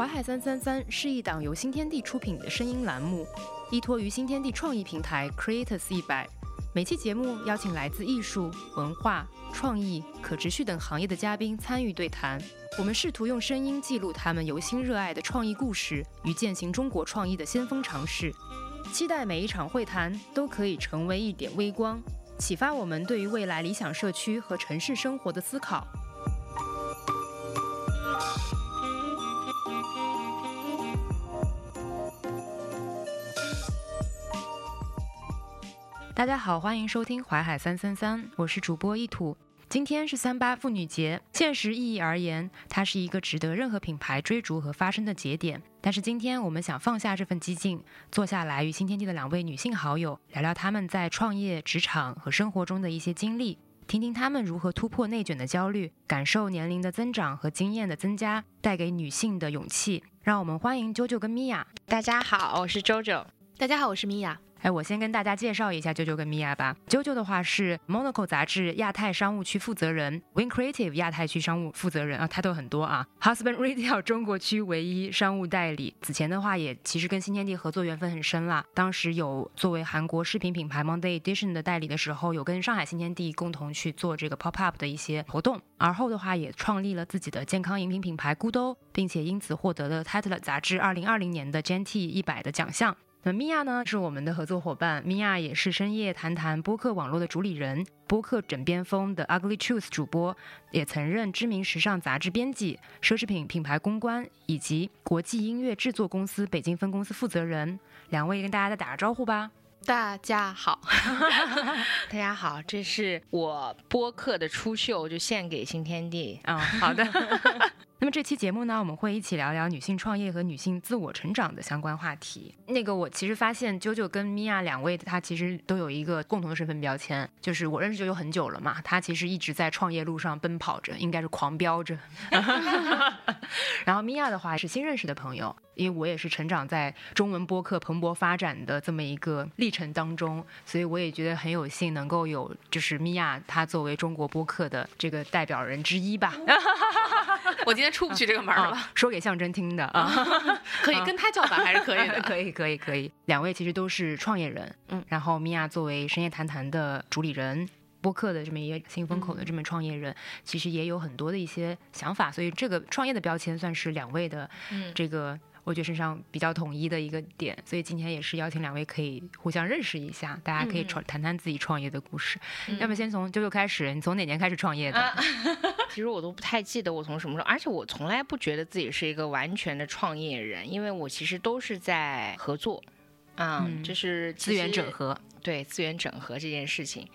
淮海三三三是一档由新天地出品的声音栏目，依托于新天地创意平台 Creators 一百。每期节目邀请来自艺术、文化、创意、可持续等行业的嘉宾参与对谈。我们试图用声音记录他们由心热爱的创意故事与践行中国创意的先锋尝试。期待每一场会谈都可以成为一点微光，启发我们对于未来理想社区和城市生活的思考。大家好，欢迎收听淮海三三三，我是主播一土。今天是三八妇女节，现实意义而言，它是一个值得任何品牌追逐和发声的节点。但是今天我们想放下这份激进，坐下来与新天地的两位女性好友聊聊她们在创业、职场和生活中的一些经历，听听她们如何突破内卷的焦虑，感受年龄的增长和经验的增加带给女性的勇气。让我们欢迎啾啾跟米娅。大家好，我是周周。大家好，我是米娅。哎，我先跟大家介绍一下啾啾跟米娅吧。啾啾的话是 Monaco 杂志亚太商务区负责人，Win Creative 亚太区商务负责人啊，他都很多啊。Husband Retail 中国区唯一商务代理。此前的话也其实跟新天地合作缘分很深啦。当时有作为韩国视频品牌 Monday Edition 的代理的时候，有跟上海新天地共同去做这个 Pop Up 的一些活动。而后的话也创立了自己的健康饮品品牌 Goodo，并且因此获得了 Title 杂志2020年的 GNT 一百的奖项。那米娅呢，是我们的合作伙伴。米娅也是深夜谈谈播客网络的主理人，播客枕边风的 Ugly Truth 主播，也曾任知名时尚杂志编辑、奢侈品品牌公关以及国际音乐制作公司北京分公司负责人。两位跟大家再打个招呼吧。大家好，大家好，这是我播客的初秀，就献给新天地啊。好的。那么这期节目呢，我们会一起聊聊女性创业和女性自我成长的相关话题。那个我其实发现，啾啾跟米娅两位，她其实都有一个共同的身份标签，就是我认识啾啾很久了嘛，她其实一直在创业路上奔跑着，应该是狂飙着。然后米娅的话是新认识的朋友，因为我也是成长在中文播客蓬勃发展的这么一个历程当中，所以我也觉得很有幸能够有就是米娅她作为中国播客的这个代表人之一吧。我今天出不去这个门了，说给象征听的啊，可以跟他叫板还是可以的，可以可以可以。两位其实都是创业人，嗯，然后米娅作为深夜谈谈的主理人，播客的这么一个新风口的这么创业人，其实也有很多的一些想法，所以这个创业的标签算是两位的这个。我觉得身上比较统一的一个点，所以今天也是邀请两位可以互相认识一下，大家可以创谈谈自己创业的故事。要么先从舅舅开始，你从哪年开始创业的？其实我都不太记得我从什么时候，而且我从来不觉得自己是一个完全的创业人，因为我其实都是在合作，嗯，就是资源整合，对资源整合这件事情。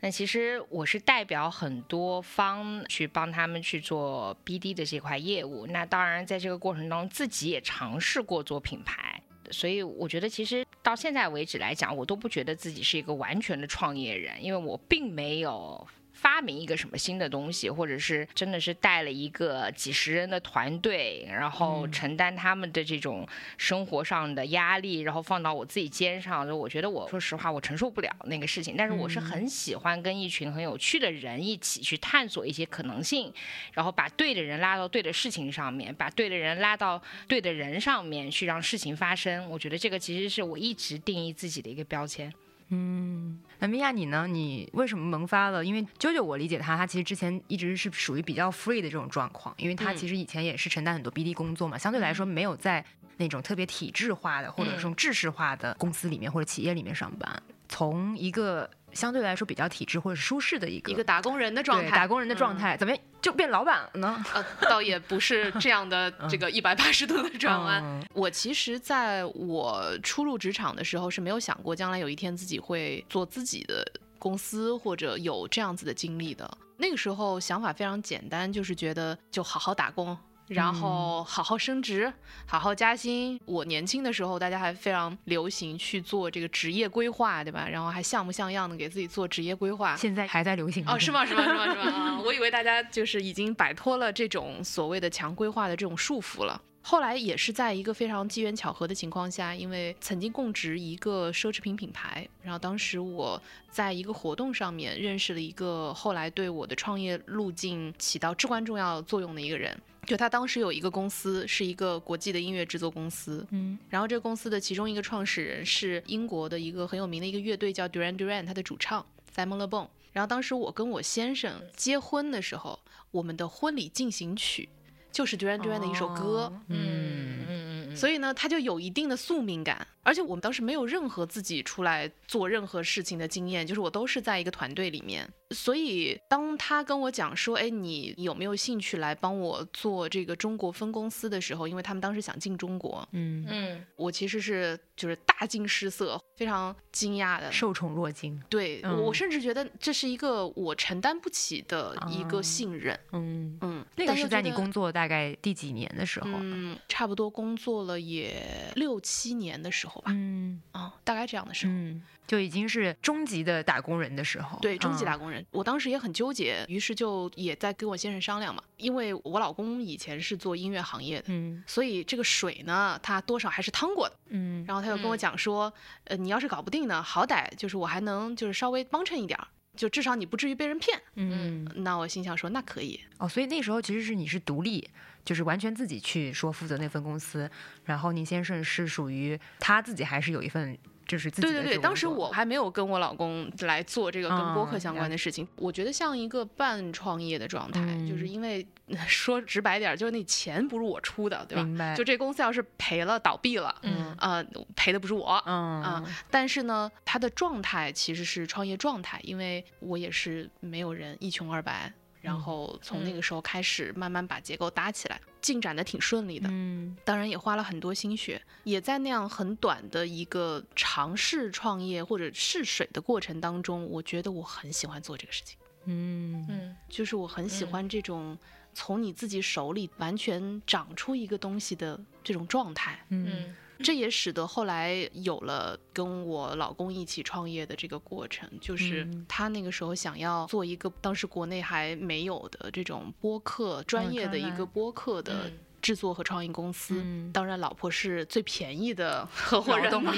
那其实我是代表很多方去帮他们去做 BD 的这块业务。那当然，在这个过程当中，自己也尝试过做品牌。所以我觉得，其实到现在为止来讲，我都不觉得自己是一个完全的创业人，因为我并没有。发明一个什么新的东西，或者是真的是带了一个几十人的团队，然后承担他们的这种生活上的压力，然后放到我自己肩上，就我觉得我说实话，我承受不了那个事情。但是我是很喜欢跟一群很有趣的人一起去探索一些可能性，然后把对的人拉到对的事情上面，把对的人拉到对的人上面去让事情发生。我觉得这个其实是我一直定义自己的一个标签。嗯，那米娅你呢？你为什么萌发了？因为啾啾，我理解他，他其实之前一直是属于比较 free 的这种状况，因为他其实以前也是承担很多 BD 工作嘛，相对来说没有在那种特别体制化的或者说制式化的公司里面或者企业里面上班，从一个。相对来说比较体制或者舒适的一个一个打工人的状态，打工人的状态，怎么就变老板了呢？呃，倒也不是这样的这个一百八十度的转弯。我其实在我初入职场的时候是没有想过将来有一天自己会做自己的公司或者有这样子的经历的。那个时候想法非常简单，就是觉得就好好打工。然后好好升职，好好加薪。我年轻的时候，大家还非常流行去做这个职业规划，对吧？然后还像模像样的给自己做职业规划。现在还在流行哦？是吗？是吗？是吗？是吗？我以为大家就是已经摆脱了这种所谓的强规划的这种束缚了。后来也是在一个非常机缘巧合的情况下，因为曾经供职一个奢侈品品牌，然后当时我在一个活动上面认识了一个后来对我的创业路径起到至关重要作用的一个人。就他当时有一个公司，是一个国际的音乐制作公司，嗯，然后这个公司的其中一个创始人是英国的一个很有名的一个乐队叫 Duran Duran，他的主唱 Simon Le Bon。然后当时我跟我先生结婚的时候，我们的婚礼进行曲就是 Duran Duran 的一首歌，哦嗯嗯嗯，所以呢，他就有一定的宿命感。而且我们当时没有任何自己出来做任何事情的经验，就是我都是在一个团队里面。所以当他跟我讲说，哎，你有没有兴趣来帮我做这个中国分公司的时候，因为他们当时想进中国，嗯，嗯我其实是就是大惊失色，非常惊讶的。受宠若惊，对、嗯我甚至觉得这是一个我承担不起的一个啊信任。嗯，嗯，那个是在你工作大概第几年的时候？嗯，差不多工作了也六七年的时候吧，嗯啊、大概这样的时候。嗯，就已经是中级的打工人的时候，对，中级嗯打工人，我当时也很纠结，于是就也在跟我先生商量嘛，因为我老公以前是做音乐行业的，嗯所以这个水呢，他多少还是趟过的。嗯，然后他就跟我嗯讲说，呃，你要是搞不定呢，好歹就是我还能就是稍微帮衬一点儿，就至少你不至于被人骗。嗯那我心想说，那可以。哦，所以那时候其实是你是独立，就是完全自己去说负责那份公司，然后您先生是属于他自己还是有一份就是自己对对对，当时我还没有跟我老公来做这个跟播客嗯相关的事情，我觉得像一个半创业的状态，就是嗯因为 说直白点儿，就是那钱不是我出的，对吧？就这公司要是赔了倒闭了，嗯呃，赔的不是我。嗯啊但是呢，他的状态其实是创业状态，因为我也是没有人，一穷二白，然嗯后从那嗯个时候开始慢慢把结构搭起来，进展的挺顺利的。嗯当然也花了很多心血，也在那样很短的一个尝试创业或者试水的过程当中，我觉得我很喜欢做这个事情，嗯嗯就是我很喜嗯欢这种从你自己手里完全长出一个东西的这种状态。嗯。嗯。这也使得后来有了跟我老公一起创业的这个过程，就是嗯。他那个时候想要做一个当时国内还没有的这种播客专业的一个播客的嗯制作和创意公司。嗯当然，老婆是最便宜的 合伙人嘛，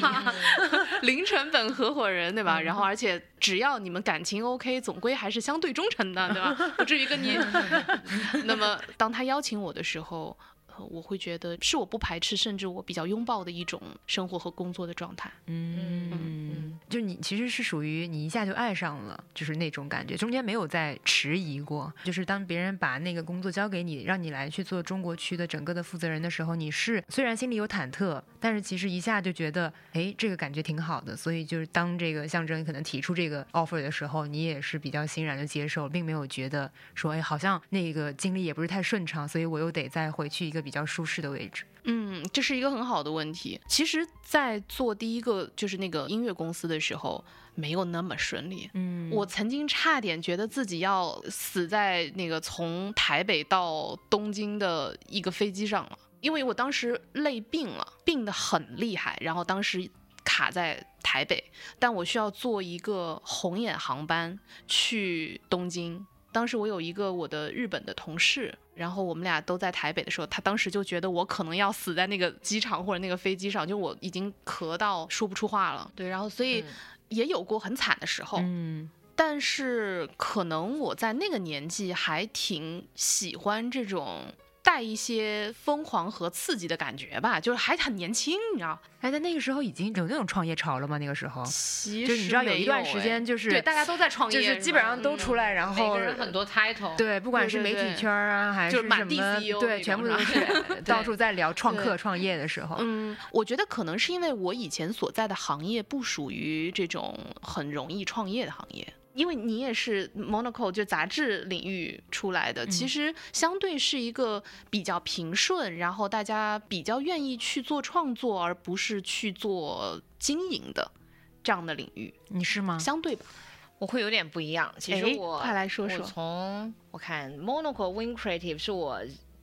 零成 本合伙人，对吧？嗯然后，而且只要你们感情 OK，总归还是相对忠诚的，对吧？不至于跟你。那么，当他邀请我的时候，呃我会觉得是我不排斥，甚至我比较拥抱的一种生活和工作的状态。嗯，就你其实是属于你一下就爱上了，就是那种感觉，中间没有再迟疑过。就是当别人把那个工作交给你，让你来去做中国区的整个的负责人的时候，你是虽然心里有忐忑，但是其实一下就觉得，哎，这个感觉挺好的。所以就是当这个象征可能提出这个 offer 的时候，你也是比较欣然的接受，并没有觉得说，哎，好像那个经历也不是太顺畅，所以我又得再回去一个比较舒适的位置。嗯，这是一个很好的问题。其实，在做第一个就是那个音乐公司的时候，没有那么顺利。嗯我曾经差点觉得自己要死在那个从台北到东京的一个飞机上了，因为我当时累病了，病得很厉害，然后当时卡在台北，但我需要坐一个红眼航班去东京。当时我有一个我的日本的同事，然后我们俩都在台北的时候，他当时就觉得我可能要死在那个机场或者那个飞机上，就我已经咳到说不出话了。对，然后所以嗯也有过很惨的时候。嗯但是可能我在那个年纪还挺喜欢这种带一些疯狂和刺激的感觉吧，就是还很年轻，你知道？哎，在那个时候已经有那种创业潮了吗？那个时候，其就是你知道有一段时间就是对大家都在创业，就是基本上都出来，然每后个人很多 title，对，不管是媒体圈啊，还是什么对，全部都是是 到处在聊创客创业的时候。嗯，我觉得可能是因为我以前所在的行业不属于这种很容易创业的行业。因为你也是 Monaco 就杂志领域出来的，其嗯实相对是一个比较平顺，然后大家比较愿意去做创作，而不是去做经营的这样的领域，你是吗？相对吧。我会有点不一样。其实哎我快来说我从我看 Monaco Win Creative 是我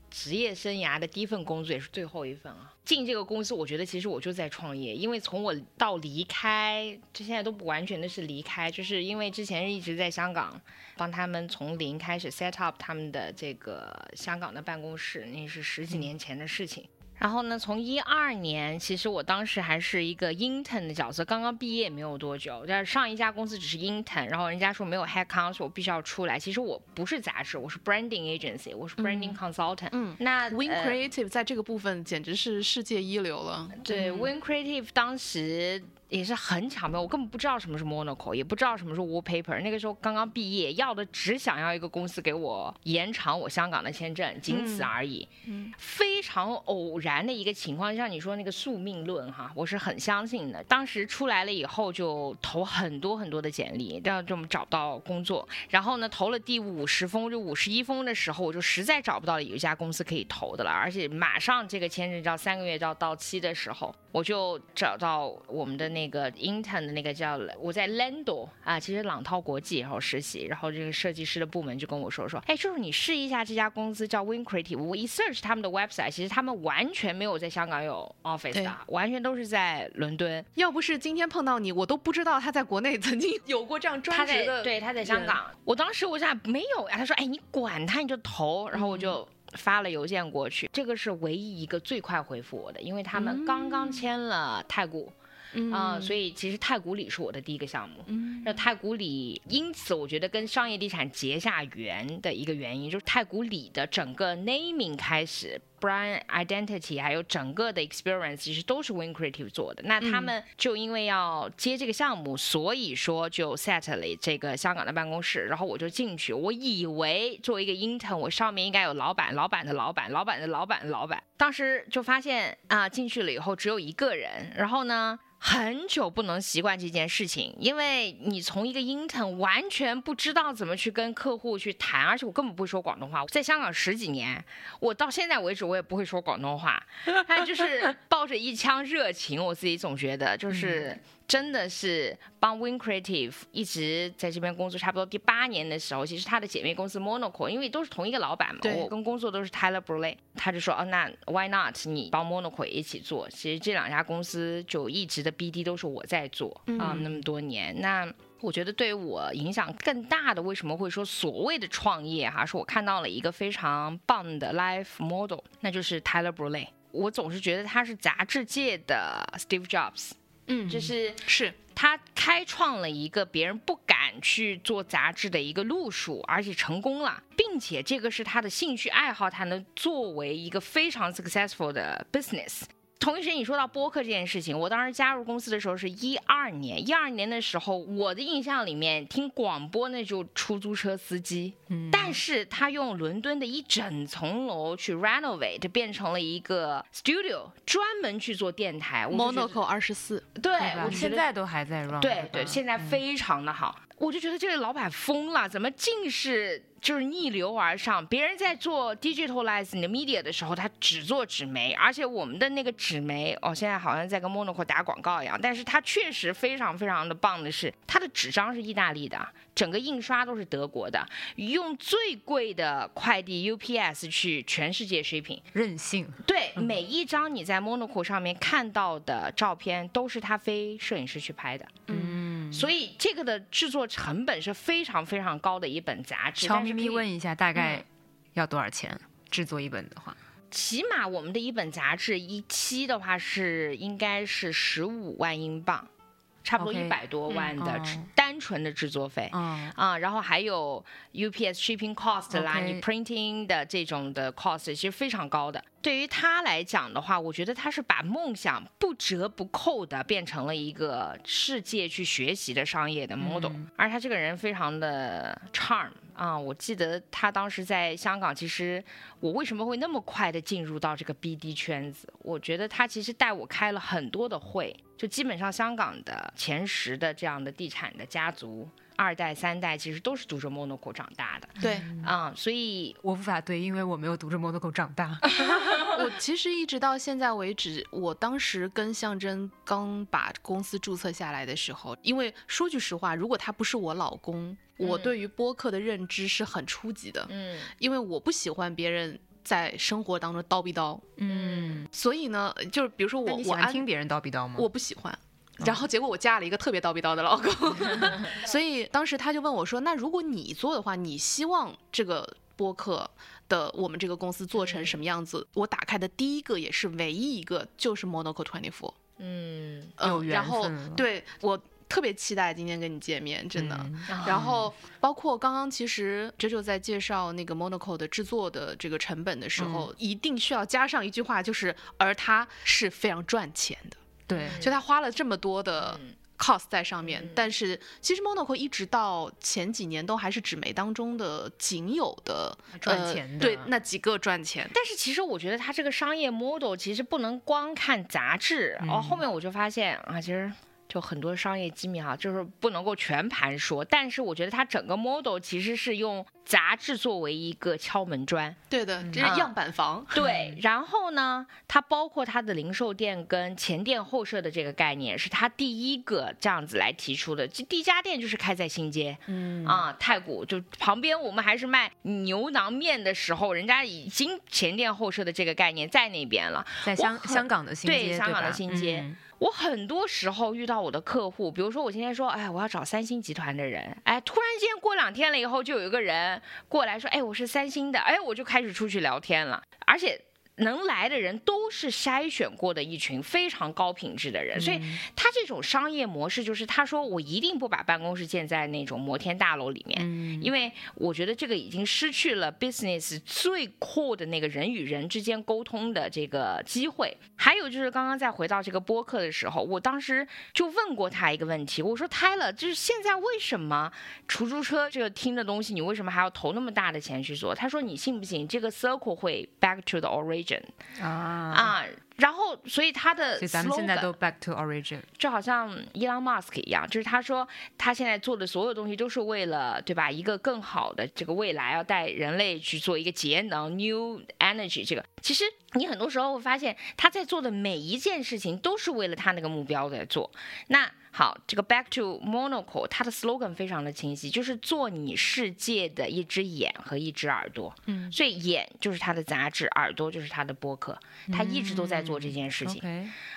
职业生涯的第一份工作，也是最后一份啊。进这个公司，我觉得其实我就在创业，因为从我到离开，这现在都不完全的是离开，就是因为之前一直在香港帮他们从零开始 set up 他们的这个香港的办公室，那是十几年前的事情。然后呢，从一二年，其实我当时还是一个 intern 的角色，刚刚毕业没有多久。但是上一家公司只是 intern，然后人家说没有 head count，我必须要出来。其实我不是杂志，我是 branding agency，我是 branding consultant。嗯，那 Win 呃 Creative 在这个部分简直是世界一流了。对，Win Creative 当时也是很巧妙，我根本不知道什么是 Monaco，也不知道什么是 Wallpaper。那个时候刚刚毕业，要的只想要一个公司给我延长我香港的签证，仅此而已。嗯非常偶然的一个情况，像你说那个宿命论哈，我是很相信的。当时出来了以后，就投很多很多的简历，但就找不到工作。然后呢，投了第五十封，就五十一封的时候，我就实在找不到有一家公司可以投的了，而且马上这个签证要三个月就要到期的时候，我就找到我们的那个 intern 的那个叫我在 Lando 啊，其实朗涛国际然后实习，然后这个设计师的部门就跟我说说，哎，叔叔你试一下这家公司叫 Win Creative，我一 search 他们的 website，其实他们完全没有在香港有 office 的，完全都是在伦敦。要不是今天碰到你，我都不知道他在国内曾经有过这样专职的。对他在香港，我当时我想没有呀，他说哎你管他你就投，然后我就。发了邮件过去，这个是唯一一个最快回复我的，因为他们刚刚签了太古，嗯啊、所以其实太古里是我的第一个项目。嗯那太古里，因此我觉得跟商业地产结下缘的一个原因，就是太古里的整个 naming 开始，brand identity，还有整个的 experience，其实都是 Win Creative 做的。那他们就因为要接这个项目，所以说就 set 了这个香港的办公室，然后我就进去，我以为作为一个 intern，我上面应该有老板、老板的老板、老板的老板的、老板。当时就发现啊，进去了以后只有一个人，然后呢？很久不能习惯这件事情，因为你从一个 intern 完全不知道怎么去跟客户去谈，而且我根本不会说广东话。在香港十几年，我到现在为止我也不会说广东话，但就是抱着一腔热情，我自己总觉得就是。真的是帮 Win Creative 一直在这边工作，差不多第八年的时候，其实他的姐妹公司 Monoco，因为都是同一个老板嘛，对我跟工作都是 Tyler Brule，他就说，哦，那 Why not 你帮 MONOCO 也一起做？其实这两家公司就一直的 BD 都是我在做啊、嗯那么多年，那。我觉得对于我影响更大的，为什么会说所谓的创业哈？是我看到了一个非常棒的 life model，那就是 Tyler Brule。我总是觉得他是杂志界的 Steve Jobs，嗯，就是是他开创了一个别人不敢去做杂志的一个路数，而且成功了，并且这个是他的兴趣爱好，他能作为一个非常 successful 的 business。同一时间，你说到播客这件事情，我当时加入公司的时候是一二年，一二年的时候，我的印象里面听广播那就出租车司机，嗯但是他用伦敦的一整层楼去 renovate，变成了一个 studio，专门去做电台。我就觉得 Monaco 二十四，对，我现在都还在 run，对对，现在非常的好。我就觉得这个老板疯了，怎么尽是就是逆流而上？别人在做 digitalize 你的 media 的时候，他只做纸媒，而且我们的那个纸媒，哦，现在好像在跟 Monaco 打广告一样，但是它确实非常非常的棒的是，它的纸张是意大利的，整个印刷都是德国的，用最贵的快递 UPS 去全世界 shipping。任性，对，每一张你在 Monaco 上面看到的照片，都是他非摄影师去拍的。嗯，所以这个的制作成本是非常非常高的一本杂志。悄咪咪问一下，大概嗯要多少钱制作一本的话？起码我们的一本杂志一期的话是应该是十五万英镑，差不多一百多万的单纯的制作费。嗯，啊，然后还有 UPS shipping cost 啦你 printing 的这种的 cost 其实非常高的。对于他来讲的话，我觉得他是把梦想不折不扣的变成了一个世界去学习的商业的 model，、嗯而他这个人非常的 charm 啊，我记得他当时在香港，其实我为什么会那么快的进入到这个 BD 圈子？我觉得他其实带我开了很多的会，就基本上香港的前十的这样的地产的家族。二代、三代其实都是读着 Monaco 长大的对啊、所以 我无法对，因为我没有读着 Monaco 长大。我其实一直到现在为止，我当时跟象征刚把公司注册下来的时候，因为说句实话，如果他不是我老公，我嗯对于播客的认知是很初级的，嗯因为我不喜欢别人在生活当中叨逼叨，嗯，所以呢，就是比如说我我安欢听别人叨逼叨吗？我不喜欢。然后结果我嫁了一个特别叨逼叨的老公，所以当时他就问我说：“那如果你做的话，你希望这个播客的我们这个公司做成什么样子，我打开的第一个也是唯一一个就是 Monaco Twenty Four。嗯，嗯，有缘然后分对我特别期待今天跟你见面，真的。嗯然后包括刚刚其实 JoJo 在介绍那个 Monaco 的制作的这个成本的时嗯。候，一定需要加上一句话，就是而它是非常赚钱的，对，就他花了这么多的嗯。cost 在上面，嗯。但是其实 Monaco 一直到前几年都还是纸媒当中的仅有的赚钱的。呃、对那几个赚钱。但是其实我觉得它这个商业 model 其实不能光看杂志，嗯。哦，后面我就发现啊，其实。就很多商业机密哈，就是不能够全盘说，但是我觉得它整个 model 其实是用杂志作为一个敲门砖，对的，这啊是样板房。对，然后呢，它包括它的零售店跟前店后设的这个概念，是它第一个这样子来提出的。这第一家店就是开在新街，嗯啊，太古就旁边我们还是卖牛腩面的时候，人家已经前店后设的这个概念在那边了。在香香港的新街，对香港的新街嗯我很多时候遇到我的客户，比如说我今天说，哎，我要找三星集团的人，哎，突然间过两天了以后，就有一个人过来说，哎，我是三星的，哎，我就开始出去聊天了，而且。能来的人都是筛选过的一群非常高品质的人，所以嗯他这种商业模式就是，他说我一定不把办公室建在那种摩天大楼里面，嗯因为我觉得这个已经失去了 business 最 core 的那个人与人之间沟通的这个机会。还有就是刚刚再回到这个播客的时候，我当时就问过他一个问题，我说 Tyler，就是现在为什么出租车这个听的东西，你为什么还要投那么大的钱去做？他说你信不信这个 circle 会 back to the origin 啊，啊？然后，所以他的所以咱们现在都 back to origin，就好像伊朗马斯克一样，就是他说他现在做的所有东西都是为了，对吧？一个更好的这个未来，要带人类去做一个节能 new energy。这个其实你很多时候会发现他在做的每一件事情都是为了他那个目标在做。那好，这个 back to Monaco，它的 slogan 非常的清晰，就是做你世界的一只眼和一只耳朵。嗯所以眼就是他的杂志，耳朵就是他的播客，他一直都在做这件事情。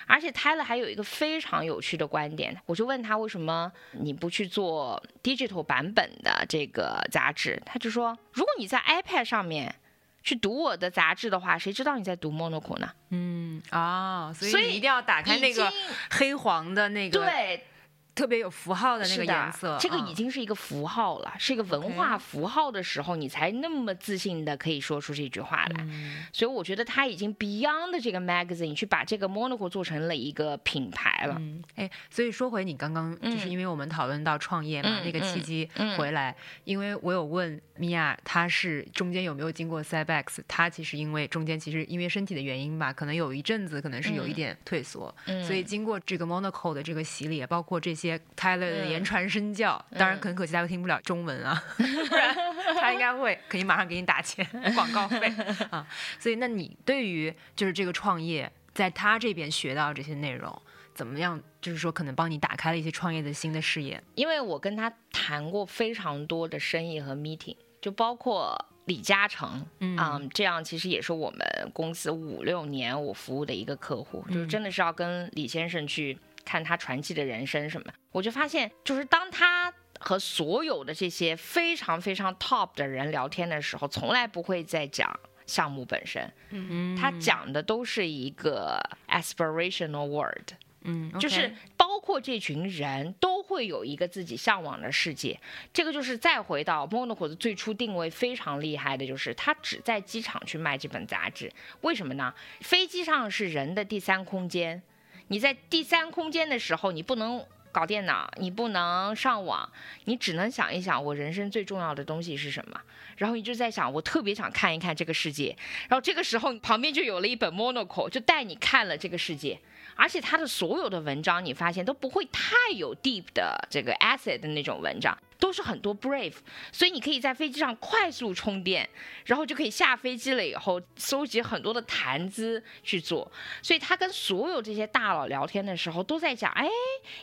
而且 Tyler 还有一个非常有趣的观点，我就问他为什么你不去做 digital 版本的这个杂志？他就说，如果你在 iPad 上面去读我的杂志的话，谁知道你在读 Monocle 呢？嗯啊，所以所以你一定要打开那个黑黄的那个，对，特别有符号的那个颜色，这个啊已经是一个符号了，是一个文化符号的时候，你才那么自信的可以说出这句话来。嗯。所以我觉得他已经 beyond 这个 magazine 去把这个 Monaco 做成了一个品牌了。嗯，哎，所以说回你刚刚，就是嗯因为我们讨论到创业嘛，嗯那个契嗯机嗯。回来，因为我有问米娅，她是中间有没有经过 Cybex？她其实因为中间其实因为身体的原因吧，可能有一阵子可能是有一嗯。点退缩，嗯。所以经过这个 Monaco 的这个洗礼，包括这些 Tyler 的嗯言传身教，当然嗯很可惜他又听不了中文啊，不然他应该会肯定马上给你打钱广告费啊。所以那你对于就是这个创业，在他这边学到这些内容，怎么样？就是说可能帮你打开了一些创业的新的视野。因为我跟他谈过非常多的生意和 meeting，就包括李嘉诚，嗯嗯，这样其实也是我们公司五六年我服务的一个客户，就是嗯真的是要跟李先生去看他传奇的人生什么，我就发现，就是当他。和所有的这些非常非常 top 的人聊天的时候，从来不会再讲项目本身，嗯他讲的都是一个 aspirational word，嗯，就是包括这群人都会有一个自己向往的世界。这个就是再回到 Monaco 的最初定位非常厉害的，就是他只在机场去卖这本杂志。为什么呢？飞机上是人的第三空间，你在第三空间的时候，你不能。搞电脑，你不能上网，你只能想一想我人生最重要的东西是什么，然后你就在想，我特别想看一看这个世界，然后这个时候旁边就有了一本 Monaco，就带你看了这个世界，而且他的所有的文章，你发现都不会太有 deep 的这个 asset 的那种文章，都是很多 brave，所以你可以在飞机上快速充电，然后就可以下飞机了以后搜集很多的谈资去做。所以他跟所有这些大佬聊天的时候，都在讲，哎，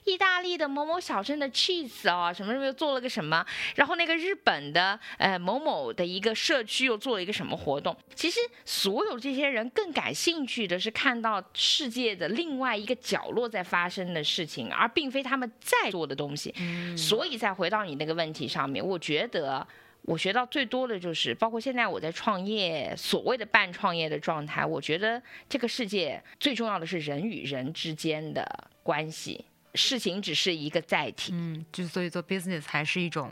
意大利的某某小镇的 cheese 啊，什么什么又做了个什么，然后那个日本的呃某某的一个社区又做了一个什么活动。其实所有这些人更感兴趣的是看到世界的另外一个角落在发生的事情，而并非他们在做的东西。所以再回到你那个问题上面，我觉得我学到最多的就是，包括现在我在创业，所谓的半创业的状态，我觉得这个世界最重要的是人与人之间的关系，事情只是一个载体。嗯，就所以做 business 还是一种，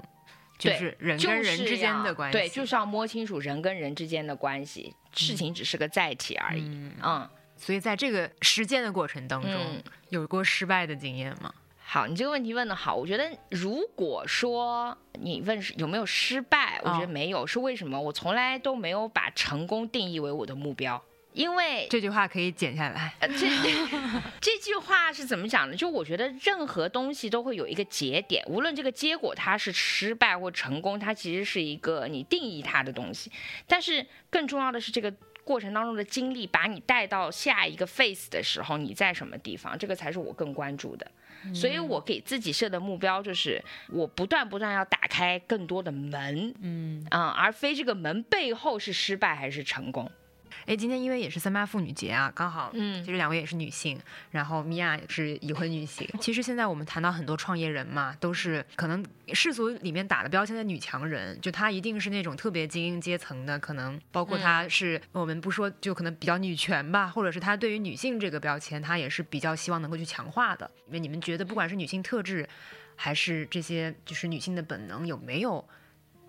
就是人跟人之间的关系。对，就是要摸清楚人跟人之间的关系，事情只是个载体而已。嗯，所以在这个实践的过程当中，有过失败的经验吗？好，你这个问题问的好。我觉得，如果说你问有没有失败，我觉得没有。是为什么？我从来都没有把成功定义为我的目标。因为这句话可以剪下来。这这句话是怎么讲的？就我觉得，任何东西都会有一个节点，无论这个结果它是失败或成功，它其实是一个你定义它的东西。但是更重要的是，这个过程当中的经历把你带到下一个 phase 的时候，你在什么地方？这个才是我更关注的。所以我给自己设的目标就是，我不断不断要打开更多的门，嗯啊，而非这个门背后是失败还是成功。哎，今天因为也是三八妇女节啊，刚好，嗯，其实两位也是女性，然后米娅也是已婚女性。其实现在我们谈到很多创业人嘛，都是可能世俗里面打的标签的女强人，就她一定是那种特别精英阶层的，可能包括她是我们不说，就可能比较女权吧，或者是她对于女性这个标签，她也是比较希望能够去强化的。因为你们觉得，不管是女性特质，还是这些就是女性的本能，有没有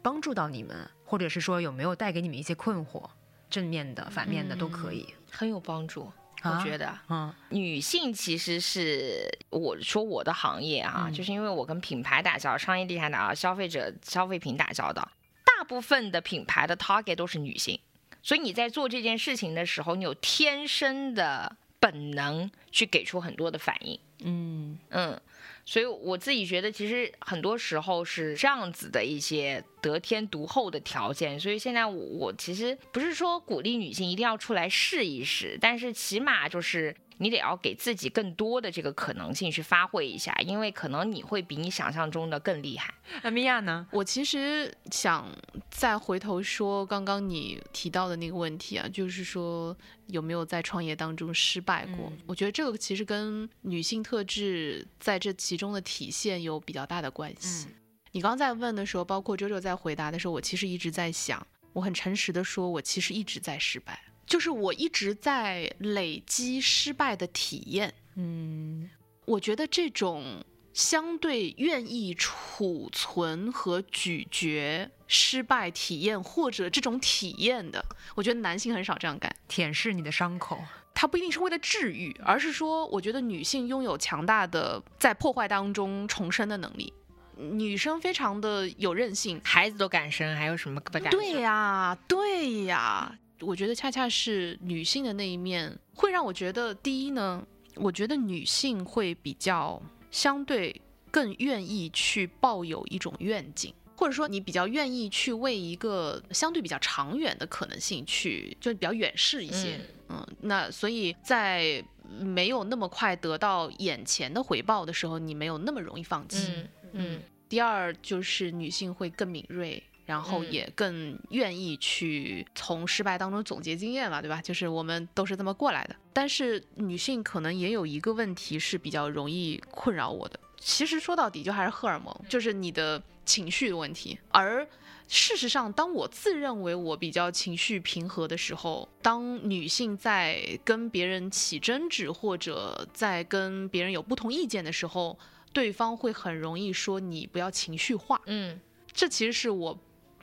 帮助到你们，或者是说有没有带给你们一些困惑？正面的、反面的都可以，很有帮助。我觉得，嗯，女性其实是我说我的行业啊，就是因为我跟品牌打交道、商业地产打交道、消费者消费品打交道，大部分的品牌的 target 都是女性，所以你在做这件事情的时候，你有天生的本能去给出很多的反应。嗯。嗯。所以我自己觉得，其实很多时候是这样子的一些得天独厚的条件。所以现在我我其实不是说鼓励女性一定要出来试一试，但是起码就是。你得要给自己更多的这个可能性去发挥一下，因为可能你会比你想象中的更厉害。那米娅呢？我其实想再回头说刚刚你提到的那个问题啊，就是说有没有在创业当中失败过？我觉得这个其实跟女性特质在这其中的体现有比较大的关系。你刚刚在问的时候，包括 JoJo 在回答的时候，我其实一直在想，我很诚实的说，我其实一直在失败。就是我一直在累积失败的体验，嗯，我觉得这种相对愿意储存和咀嚼失败体验或者这种体验的，我觉得男性很少这样干，舔舐你的伤口，它不一定是为了治愈，而是说，我觉得女性拥有强大的在破坏当中重生的能力，女生非常的有韧性，孩子都敢生，还有什么不敢？对呀，对呀。我觉得恰恰是女性的那一面，会让我觉得，第一呢，我觉得女性会比较相对更愿意去抱有一种愿景，或者说你比较愿意去为一个相对比较长远的可能性去，就比较远视一些。嗯，那所以在没有那么快得到眼前的回报的时候，你没有那么容易放弃。嗯，第二就是女性会更敏锐。然后也更愿意去从失败当中总结经验嘛，对吧？就是我们都是这么过来的。但是女性可能也有一个问题是比较容易困扰我的，其实说到底就还是荷尔蒙，就是你的情绪的问题。而事实上，当我自认为我比较情绪平和的时候，当女性在跟别人起争执或者在跟别人有不同意见的时候，对方会很容易说你不要情绪化。嗯，这其实是我。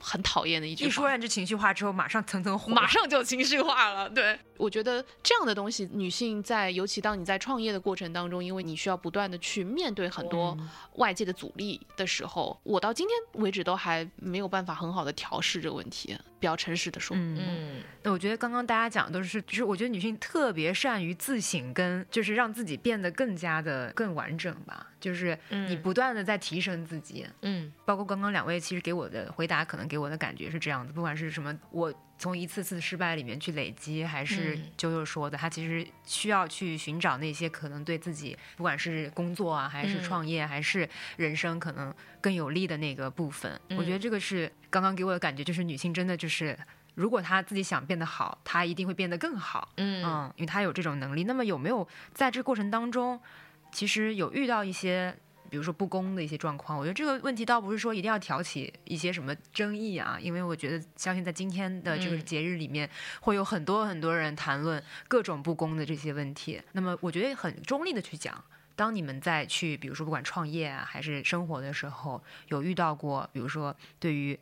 很讨厌的一句话，一说完这情绪化之后，马上层层火，马上就情绪化了。对。我觉得这样的东西，女性在尤其当你在创业的过程当中，因为你需要不断的去面对很多外界的阻力的时候，我到今天为止都还没有办法很好的调试这个问题。比较诚实的说，嗯，那我觉得刚刚大家讲都是，就是我觉得女性特别善于自省，跟就是让自己变得更加的更完整吧，就是你不断的在提升自己，嗯，包括刚刚两位其实给我的回答，可能给我的感觉是这样子，不管是什么，我从一次次失败里面去累积，还是啾啾说的，他其实需要去寻找那些可能对自己，不管是工作啊，还是创业，还是人生可能更有利的那个部分，我觉得这个是。刚刚给我的感觉就是，女性真的就是，如果她自己想变得好，她一定会变得更好。嗯因为她有这种能力。那么有没有在这过程当中，其实有遇到一些比如说不公的一些状况。我觉得这个问题倒不是说一定要挑起一些什么争议啊，因为我觉得相信在今天的这个节日里面，会有很多很多人谈论各种不公的这些问题。那么我觉得很中立的去讲，当你们在去比如说不管创业啊还是生活的时候，有遇到过，比如说对于。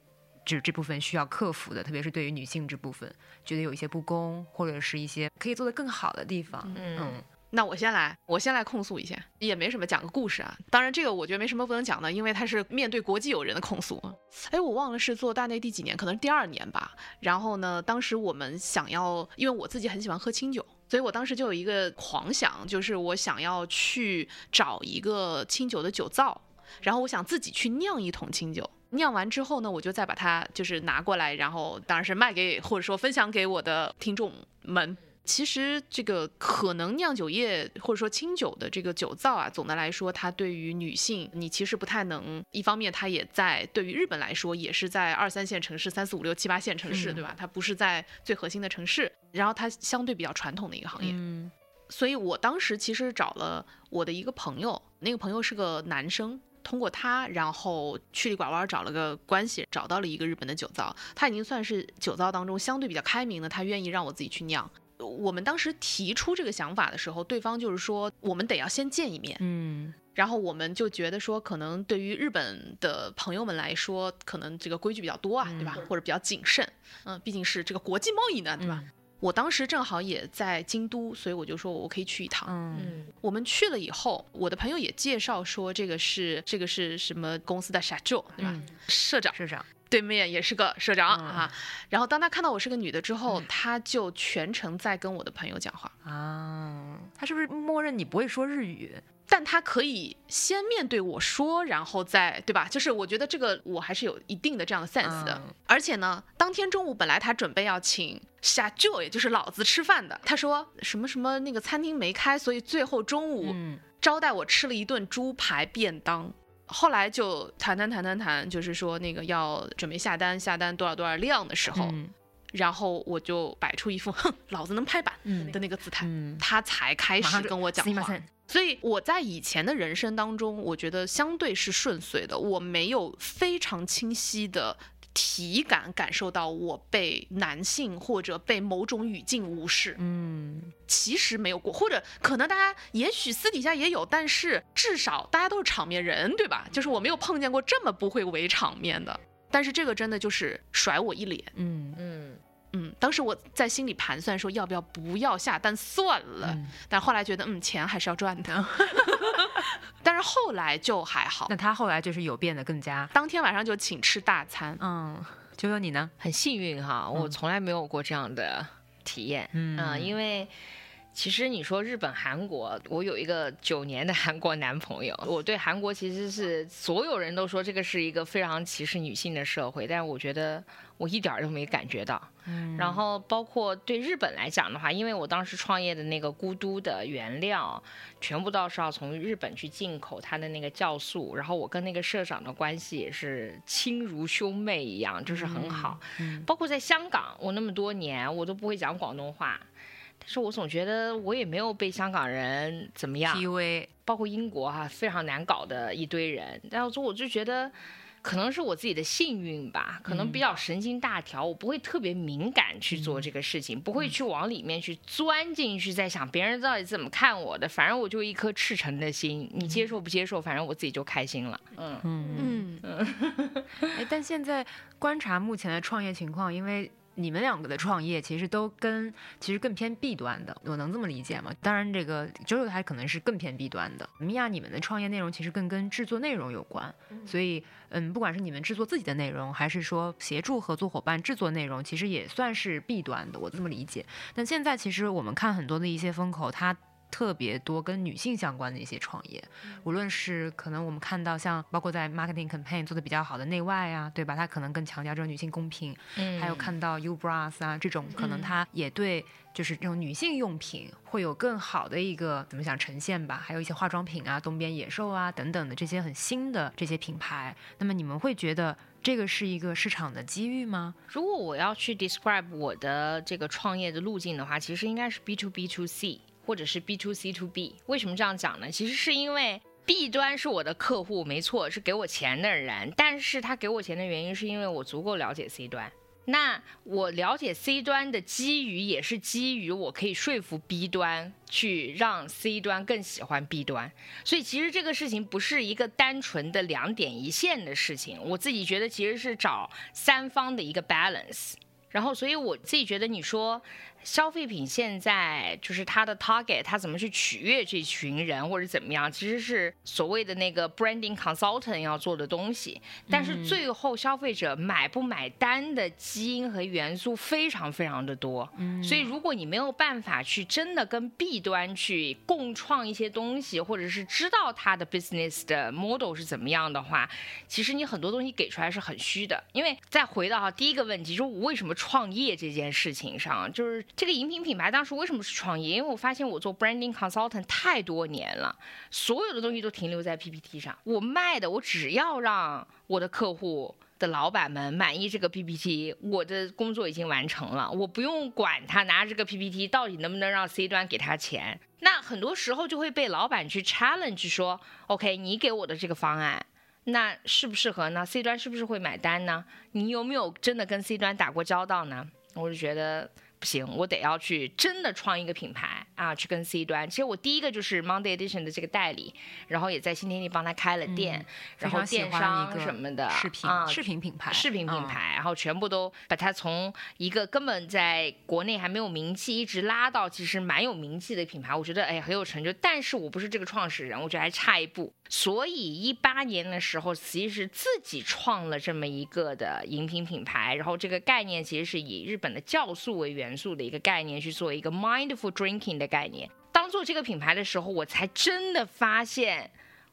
这这部分需要克服的，特别是对于女性这部分，觉得有一些不公，或者是一些可以做得更好的地方。嗯，那我先来，我先来控诉一下，也没什么，讲个故事啊。当然，这个我觉得没什么不能讲的，因为他是面对国际友人的控诉。哎，我忘了是做大内第几年，可能是第二年吧。然后呢，当时我们想要，因为我自己很喜欢喝清酒，所以我当时就有一个狂想，就是我想要去找一个清酒的酒造，然后我想自己去酿一桶清酒。酿完之后呢，我就再把它就是拿过来，然后当然是卖给或者说分享给我的听众们。其实这个可能酿酒业或者说清酒的这个酒造啊，总的来说，它对于女性，你其实不太能。一方面，它也在对于日本来说，也是在二三线城市、三四五六七八线城市，对吧？它不是在最核心的城市，然后它相对比较传统的一个行业。嗯。所以我当时其实找了我的一个朋友，那个朋友是个男生。通过他，然后曲里拐弯找了个关系，找到了一个日本的酒造。他已经算是酒造当中相对比较开明的，他愿意让我自己去酿。我们当时提出这个想法的时候，对方就是说我们得要先见一面。嗯，然后我们就觉得说，可能对于日本的朋友们来说，可能这个规矩比较多啊，对吧？或者比较谨慎。嗯，毕竟是这个国际贸易呢，对吧？我当时正好也在京都，所以我就说我可以去一趟。嗯，我们去了以后，我的朋友也介绍说这个是这个是什么公司的社长，对吧？社长，社长对面也是个社长啊。然后当他看到我是个女的之后，他就全程在跟我的朋友讲话啊。他是不是默认你不会说日语？但他可以先面对我说，然后再对吧？就是我觉得这个我还是有一定的这样的 sense 的。而且呢，当天中午本来他准备要请下舅，也就是老子吃饭的，他说什么什么那个餐厅没开，所以最后中午招待我吃了一顿猪排便当。后来就谈谈谈谈谈，就是说那个要准备下单，下单多少多少量的时候，然后我就摆出一副哼，老子能拍板的那个姿态，他才开始跟我讲话。所以我在以前的人生当中，我觉得相对是顺遂的。我没有非常清晰的体感感受到我被男性或者被某种语境无视。嗯，其实没有过，或者可能大家也许私底下也有，但是至少大家都是场面人，对吧？就是我没有碰见过这么不会围场面的。但是这个真的就是甩我一脸。嗯嗯。嗯，当时我在心里盘算说要不要不要下单算了，但后来觉得嗯钱还是要赚的，但是后来就还好。那他后来就是有变得更加，当天晚上就请吃大餐。嗯，就说你呢，很幸运哈，我从来没有过这样的体验。嗯，因为。其实你说日本、韩国，我有一个九年的韩国男朋友。我对韩国其实是所有人都说这个是一个非常歧视女性的社会，但是我觉得我一点都没感觉到。嗯。然后包括对日本来讲的话，因为我当时创业的那个孤都的原料，全部都是要从日本去进口它的那个酵素，然后我跟那个社长的关系也是亲如兄妹一样，就是很好。嗯。包括在香港，我那么多年我都不会讲广东话。但是我总觉得我也没有被香港人怎么样包括英国哈非常难搞的一堆人。但是我就觉得，可能是我自己的幸运吧，可能比较神经大条，我不会特别敏感去做这个事情，不会去往里面去钻进去，在想别人到底怎么看我的。反正我就一颗赤诚的心，你接受不接受，反正我自己就开心了。嗯嗯嗯。哎，但现在观察目前的创业情况，因为。你们两个的创业其实都跟其实更偏 B 端的，我能这么理解吗？当然，这个 JoJo 还可能是更偏 B 端的。米娅，你们的创业内容其实更跟制作内容有关，所以嗯，不管是你们制作自己的内容，还是说协助合作伙伴制作内容，其实也算是 B 端的，我这么理解。但现在其实我们看很多的一些风口，它。特别多跟女性相关的一些创业，无论是可能我们看到像包括在 marketing campaign 做的比较好的内外啊，对吧？它可能更强调这种女性公平。嗯，还有看到 U Bras 啊这种，可能它也对就是这种女性用品会有更好的一个怎么讲呈现吧？还有一些化妆品啊，东边野兽啊等等的这些很新的这些品牌。那么你们会觉得这个是一个市场的机遇吗？如果我要去 describe 我的这个创业的路径的话，其实应该是 B to B to C。或者是 B to C to B，为什么这样讲呢？其实是因为 B 端是我的客户，没错，是给我钱的人，但是他给我钱的原因是因为我足够了解 C 端。那我了解 C 端的基于也是基于我可以说服 B 端去让 C 端更喜欢 B 端，所以其实这个事情不是一个单纯的两点一线的事情，我自己觉得其实是找三方的一个 balance。然后，所以我自己觉得你说。消费品现在就是它的 target，它怎么去取悦这群人或者怎么样，其实是所谓的那个 branding consultant 要做的东西。但是最后消费者买不买单的基因和元素非常非常的多。所以如果你没有办法去真的跟 B 端去共创一些东西，或者是知道它的 business 的 model 是怎么样的话，其实你很多东西给出来是很虚的。因为再回到哈第一个问题，就是我为什么创业这件事情上，就是。这个饮品品牌当时为什么是创业？因为我发现我做 branding consultant 太多年了，所有的东西都停留在 PPT 上。我卖的，我只要让我的客户的老板们满意这个 PPT，我的工作已经完成了。我不用管他拿这个 PPT 到底能不能让 C 端给他钱。那很多时候就会被老板去 challenge 说，OK，你给我的这个方案，那适不适合呢？C 端是不是会买单呢？你有没有真的跟 C 端打过交道呢？我就觉得。不行，我得要去真的创一个品牌啊，去跟 C 端。其实我第一个就是 Monday Edition 的这个代理，然后也在新天地帮他开了店，然后电商什么的视频视频品牌，视频品牌，然后全部都把它从一个根本在国内还没有名气，一直拉到其实蛮有名气的品牌。我觉得哎很有成就，但是我不是这个创始人，我觉得还差一步。所以一八年的时候，其实自己创了这么一个的饮品品牌，然后这个概念其实是以日本的酵素为元素的一个概念去做一个 mindful drinking 的概念。当做这个品牌的时候，我才真的发现，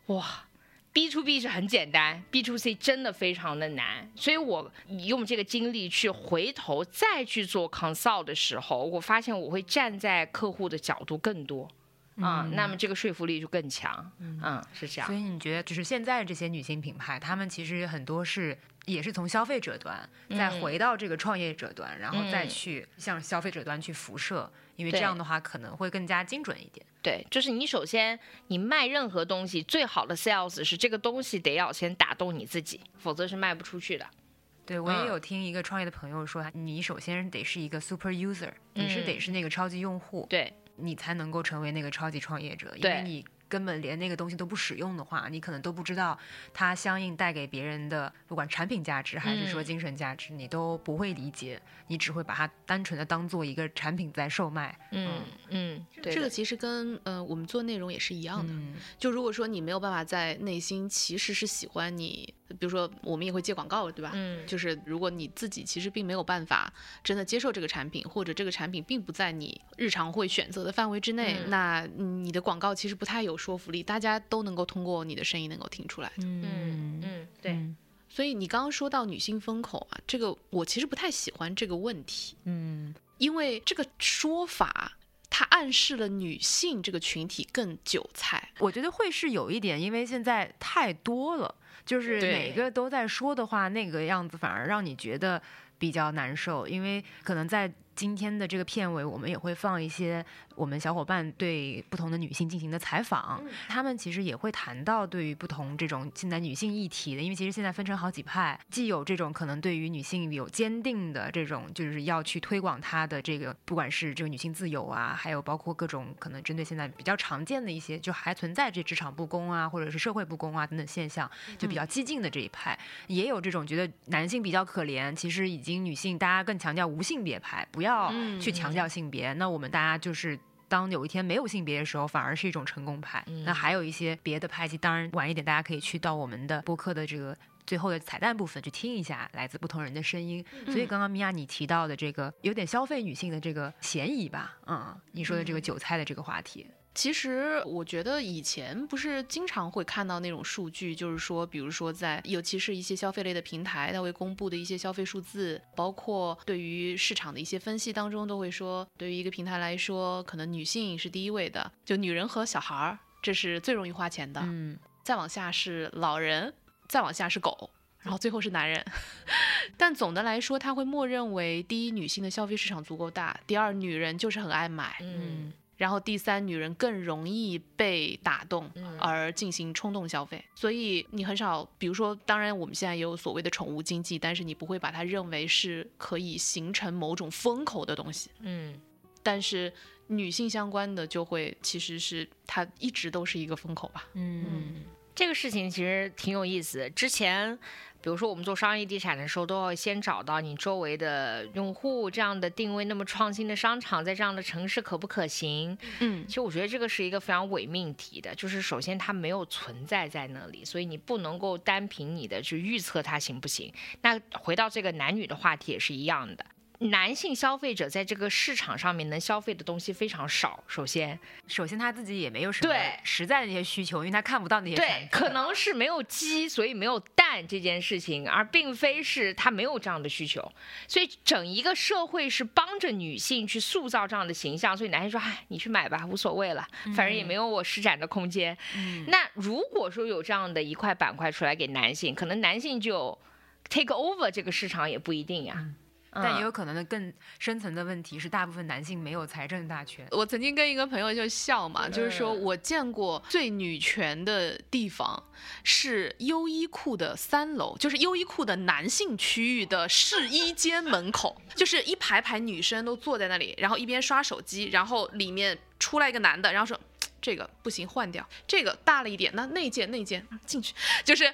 哇，B to B 是很简单，B to C 真的非常的难。所以我用这个经历去回头再去做 consult 的时候，我发现我会站在客户的角度更多。啊，那么这个说服力就更强，嗯，是这样。所以你觉得，就是现在这些女性品牌，她们其实很多是也是从消费者端再回到这个创业者端，然后再去向消费者端去辐射，因为这样的话可能会更加精准一点。对，就是你首先你卖任何东西，最好的 sales 是这个东西得要先打动你自己，否则是卖不出去的。对我也有听一个创业的朋友说，你首先得是一个 super user，你是得是那个超级用户。对。你才能够成为那个超级创业者，因为你。根本连那个东西都不使用的话，你可能都不知道它相应带给别人的不管产品价值还是说精神价值，你都不会理解，你只会把它单纯的当做一个产品在售卖。嗯嗯，这个其实跟呃我们做内容也是一样的。就如果说你没有办法在内心其实是喜欢你，比如说我们也会接广告，对吧？嗯，就是如果你自己其实并没有办法真的接受这个产品，或者这个产品并不在你日常会选择的范围之内，那你的广告其实不太有。说服力，大家都能够通过你的声音能够听出来的。嗯嗯，对。所以你刚刚说到女性风口啊，这个我其实不太喜欢这个问题。嗯，因为这个说法它暗示了女性这个群体更韭菜。我觉得会是有一点，因为现在太多了，就是每个都在说的话，那个样子反而让你觉得比较难受，因为可能在。今天的这个片尾，我们也会放一些我们小伙伴对不同的女性进行的采访，他们其实也会谈到对于不同这种现在女性议题的，因为其实现在分成好几派，既有这种可能对于女性有坚定的这种，就是要去推广她的这个，不管是这个女性自由啊，还有包括各种可能针对现在比较常见的一些，就还存在这职场不公啊，或者是社会不公啊等等现象，就比较激进的这一派，也有这种觉得男性比较可怜，其实已经女性大家更强调无性别派，不要。要去强调性别，那我们大家就是当有一天没有性别的时候，反而是一种成功派。那还有一些别的派系，当然晚一点大家可以去到我们的播客的这个最后的彩蛋部分去听一下来自不同人的声音。所以刚刚米娅你提到的这个有点消费女性的这个嫌疑吧？嗯，你说的这个韭菜的这个话题。其实我觉得以前不是经常会看到那种数据，就是说，比如说在尤其是一些消费类的平台，它会公布的一些消费数字，包括对于市场的一些分析当中，都会说，对于一个平台来说，可能女性是第一位的，就女人和小孩儿，这是最容易花钱的。嗯，再往下是老人，再往下是狗，然后最后是男人。但总的来说，他会默认为第一，女性的消费市场足够大；第二，女人就是很爱买。嗯。然后第三，女人更容易被打动而进行冲动消费。所以你很少，比如说，当然我们现在也有所谓的宠物经济，但是你不会把它认为是可以形成某种风口的东西。嗯，但是女性相关的就会，其实是它一直都是一个风口吧。嗯，这个事情其实挺有意思。之前。比如说，我们做商业地产的时候，都要先找到你周围的用户，这样的定位那么创新的商场，在这样的城市可不可行？嗯，其实我觉得这个是一个非常伪命题的，就是首先它没有存在在那里，所以你不能够单凭你的去预测它行不行。那回到这个男女的话题也是一样的。男性消费者在这个市场上面能消费的东西非常少。首先，首先他自己也没有什么实在的那些需求，因为他看不到那些。对，可能是没有鸡，所以没有蛋这件事情，而并非是他没有这样的需求。所以整一个社会是帮着女性去塑造这样的形象。所以男性说：“哎，你去买吧，无所谓了，反正也没有我施展的空间。”那如果说有这样的一块板块出来给男性，可能男性就 take over 这个市场也不一定呀。但也有可能的更深层的问题是，大部分男性没有财政大权。我曾经跟一个朋友就笑嘛，就是说我见过最女权的地方是优衣库的三楼，就是优衣库的男性区域的试衣间门口，就是一排排女生都坐在那里，然后一边刷手机，然后里面出来一个男的，然后说。这个不行，换掉。这个大了一点，那那件那件进去，就是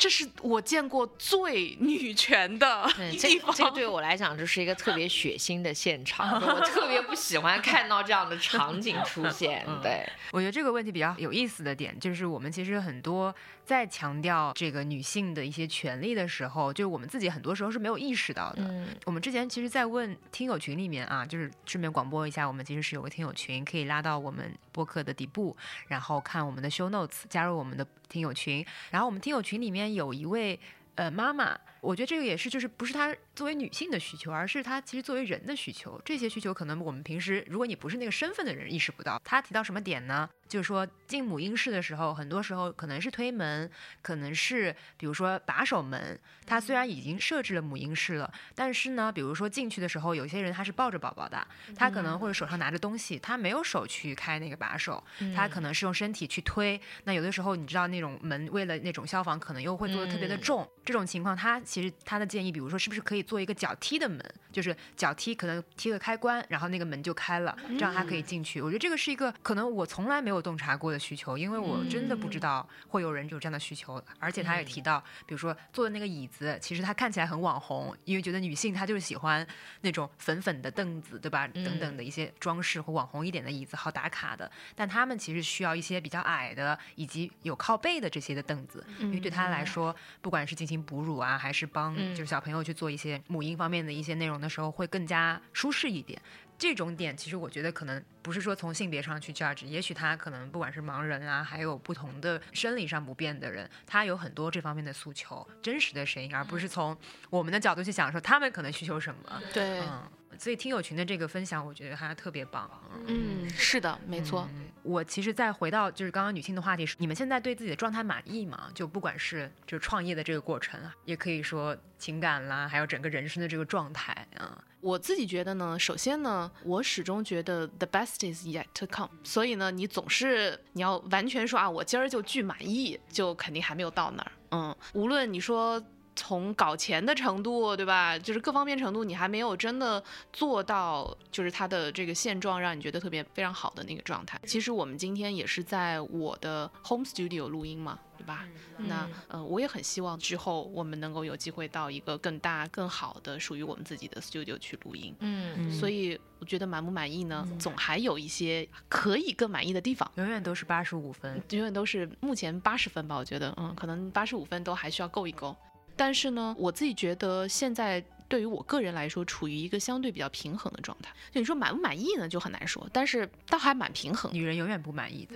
这是我见过最女权的 地方。这对我来讲就是一个特别血腥的现场，我特别不喜欢看到这样的场景出现。对，我觉得这个问题比较有意思的点就是，我们其实很多在强调这个女性的一些权利的时候，就是我们自己很多时候是没有意识到的。我们之前其实，在问听友群里面啊，就是顺便广播一下，我们其实是有个听友群，可以拉到我们播客的底。部，然后看我们的 show notes，加入我们的听友群。然后我们听友群里面有一位呃妈妈，我觉得这个也是，就是不是她作为女性的需求，而是她其实作为人的需求。这些需求可能我们平时如果你不是那个身份的人，意识不到。她提到什么点呢？就是说进母婴室的时候，很多时候可能是推门，可能是比如说把手门。它虽然已经设置了母婴室了，但是呢，比如说进去的时候，有些人他是抱着宝宝的，他可能或者手上拿着东西，他没有手去开那个把手，他可能是用身体去推。那有的时候你知道那种门为了那种消防，可能又会做的特别的重。这种情况，他其实他的建议，比如说是不是可以做一个脚踢的门，就是脚踢可能踢个开关，然后那个门就开了，这样他可以进去。我觉得这个是一个可能我从来没有。洞察过的需求，因为我真的不知道会有人有这样的需求，而且他也提到，比如说坐的那个椅子，其实他看起来很网红，因为觉得女性她就是喜欢那种粉粉的凳子，对吧？等等的一些装饰或网红一点的椅子，好打卡的。但他们其实需要一些比较矮的，以及有靠背的这些的凳子，因为对他来说，不管是进行哺乳啊，还是帮就是小朋友去做一些母婴方面的一些内容的时候，会更加舒适一点。这种点其实我觉得可能不是说从性别上去 judge，也许他可能不管是盲人啊，还有不同的生理上不便的人，他有很多这方面的诉求，真实的声音，而不是从我们的角度去想说他们可能需求什么。对，嗯，所以听友群的这个分享，我觉得还特别棒。嗯，是的，没错。我其实再回到就是刚刚女性的话题，是你们现在对自己的状态满意吗？就不管是就是创业的这个过程啊，也可以说情感啦，还有整个人生的这个状态啊。我自己觉得呢，首先呢，我始终觉得 the best is yet to come。所以呢，你总是你要完全说啊，我今儿就巨满意，就肯定还没有到那儿。嗯，无论你说从搞钱的程度，对吧？就是各方面程度，你还没有真的做到，就是它的这个现状让你觉得特别非常好的那个状态。其实我们今天也是在我的 home studio 录音嘛。对吧？那呃，我也很希望之后我们能够有机会到一个更大、更好的属于我们自己的 studio 去录音。嗯，所以我觉得满不满意呢？总还有一些可以更满意的地方。永远都是八十五分，永远都是目前八十分吧。我觉得，嗯，可能八十五分都还需要够一够。但是呢，我自己觉得现在。对于我个人来说，处于一个相对比较平衡的状态。就你说满不满意呢，就很难说，但是倒还蛮平衡。女人永远不满意的。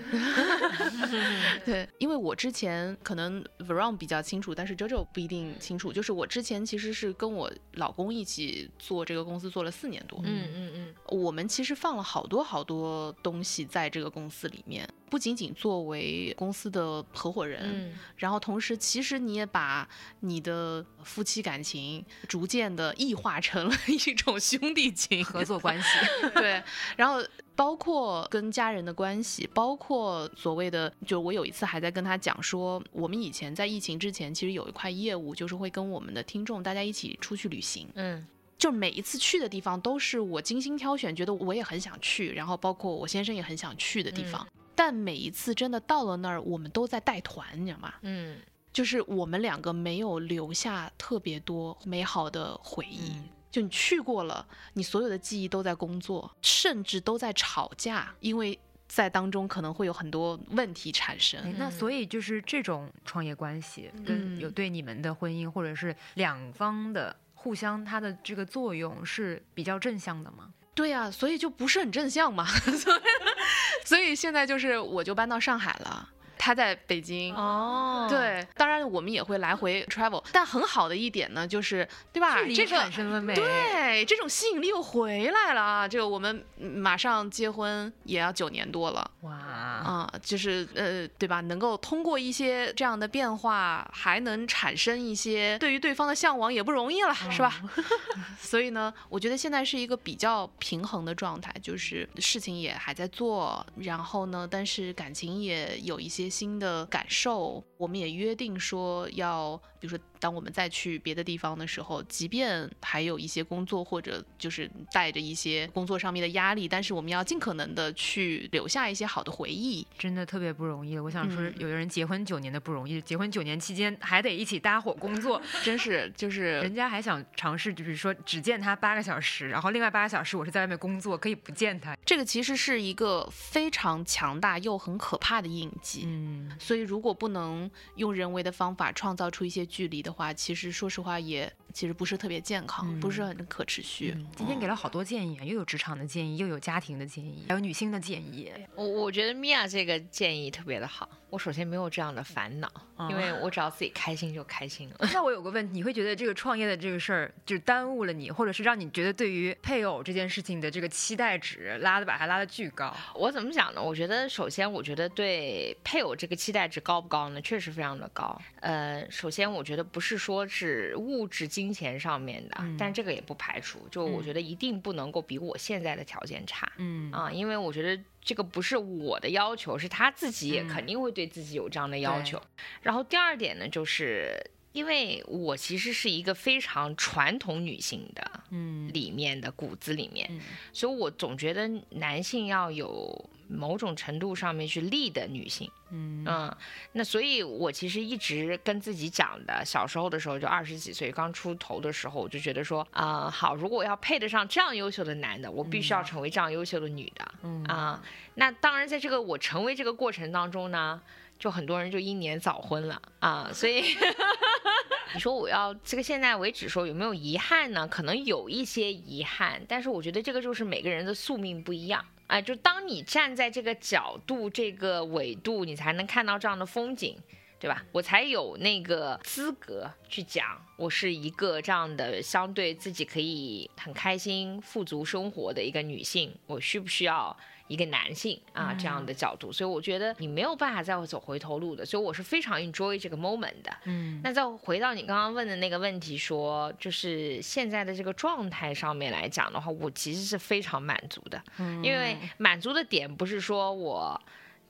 对，因为我之前可能 Veron 比较清楚，但是 JoJo 不一定清楚。就是我之前其实是跟我老公一起做这个公司，做了四年多。嗯嗯嗯。我们其实放了好多好多东西在这个公司里面。不仅仅作为公司的合伙人，然后同时，其实你也把你的夫妻感情逐渐的异化成了一种兄弟情合作关系。对，然后包括跟家人的关系，包括所谓的，就我有一次还在跟他讲说，我们以前在疫情之前，其实有一块业务，就是会跟我们的听众大家一起出去旅行，嗯，就每一次去的地方都是我精心挑选，觉得我也很想去，然后包括我先生也很想去的地方，但每一次真的到了那儿，我们都在带团，你知道吗？嗯，就是我们两个没有留下特别多美好的回忆。就你去过了，你所有的记忆都在工作，甚至都在吵架，因为在当中可能会有很多问题产生。那所以就是这种创业关系，跟有对你们的婚姻或者是两方的互相，它的这个作用是比较正向的吗？对呀，所以就不是很正向嘛。所以，所以现在就是我就搬到上海了。他在北京哦，对，当然我们也会来回 travel，但很好的一点呢，就是对吧？这个产生了美，对，这种吸引力又回来了啊！这个我们马上结婚也要九年多了，哇啊，就是呃，对吧？能够通过一些这样的变化，还能产生一些对于对方的向往，也不容易了，是吧？所以呢，我觉得现在是一个比较平衡的状态，就是事情也还在做，然后呢，但是感情也有一些。新的感受，我们也约定说要，比如说，当我们再去别的地方的时候，即便还有一些工作或者就是带着一些工作上面的压力，但是我们要尽可能的去留下一些好的回忆，真的特别不容易。我想说，有的人结婚九年的不容易，结婚九年期间还得一起搭伙工作，真是就 是人家还想尝试，就是说只见他八个小时，然后另外八个小时我是在外面工作，可以不见他。这个其实是一个非常强大又很可怕的印记。嗯，所以如果不能用人为的方法创造出一些距离的话，其实说实话也其实不是特别健康，不是很可持续。今天给了好多建议啊，又有职场的建议，又有家庭的建议，还有女性的建议。我我觉得米娅这个建议特别的好。我首先没有这样的烦恼，因为我只要自己开心就开心了。那我有个问题，你会觉得这个创业的这个事儿就耽误了你，或者是让你觉得对于配偶这件事情的这个期待值拉的把它拉的巨高？我怎么想呢？我觉得首先，我觉得对配偶这个期待值高不高呢？确实非常的高。呃，首先我觉得不是说是物质金钱上面的，但这个也不排除。就我觉得一定不能够比我现在的条件差。嗯啊，因为我觉得。这个不是我的要求，是他自己也肯定会对自己有这样的要求。然后第二点呢，就是因为我其实是一个非常传统女性的，嗯，里面的骨子里面，所以我总觉得男性要有。某种程度上面去立的女性，嗯。嗯，那所以我其实一直跟自己讲的，小时候的时候就二十几岁刚出头的时候，我就觉得说啊，好，如果我要配得上这样优秀的男的，我必须要成为这样优秀的女的，嗯。啊，那当然在这个我成为这个过程当中呢，就很多人就英年早婚了啊，所以 你说我要这个现在为止说有没有遗憾呢？可能有一些遗憾，但是我觉得这个就是每个人的宿命不一样。啊，就当你站在这个角度、这个纬度，你才能看到这样的风景，对吧？我才有那个资格去讲，我是一个这样的相对自己可以很开心、富足生活的一个女性，我需不需要？一个男性啊，这样的角度，所以我觉得你没有办法再走回头路的，所以我是非常 enjoy 这个 moment 的。嗯，那再回到你刚刚问的那个问题，说就是现在的这个状态上面来讲的话，我其实是非常满足的，因为满足的点不是说我。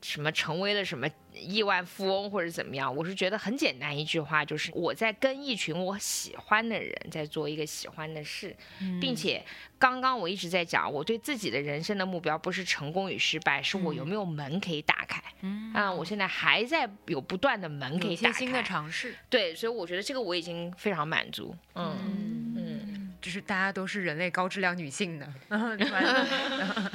什么成为了什么亿万富翁或者怎么样？我是觉得很简单一句话，就是我在跟一群我喜欢的人在做一个喜欢的事，并且刚刚我一直在讲，我对自己的人生的目标不是成功与失败，是我有没有门可以打开。嗯，啊，我现在还在有不断的门可以打开，新的尝试。对，所以我觉得这个我已经非常满足。嗯嗯。就是大家都是人类高质量女性的，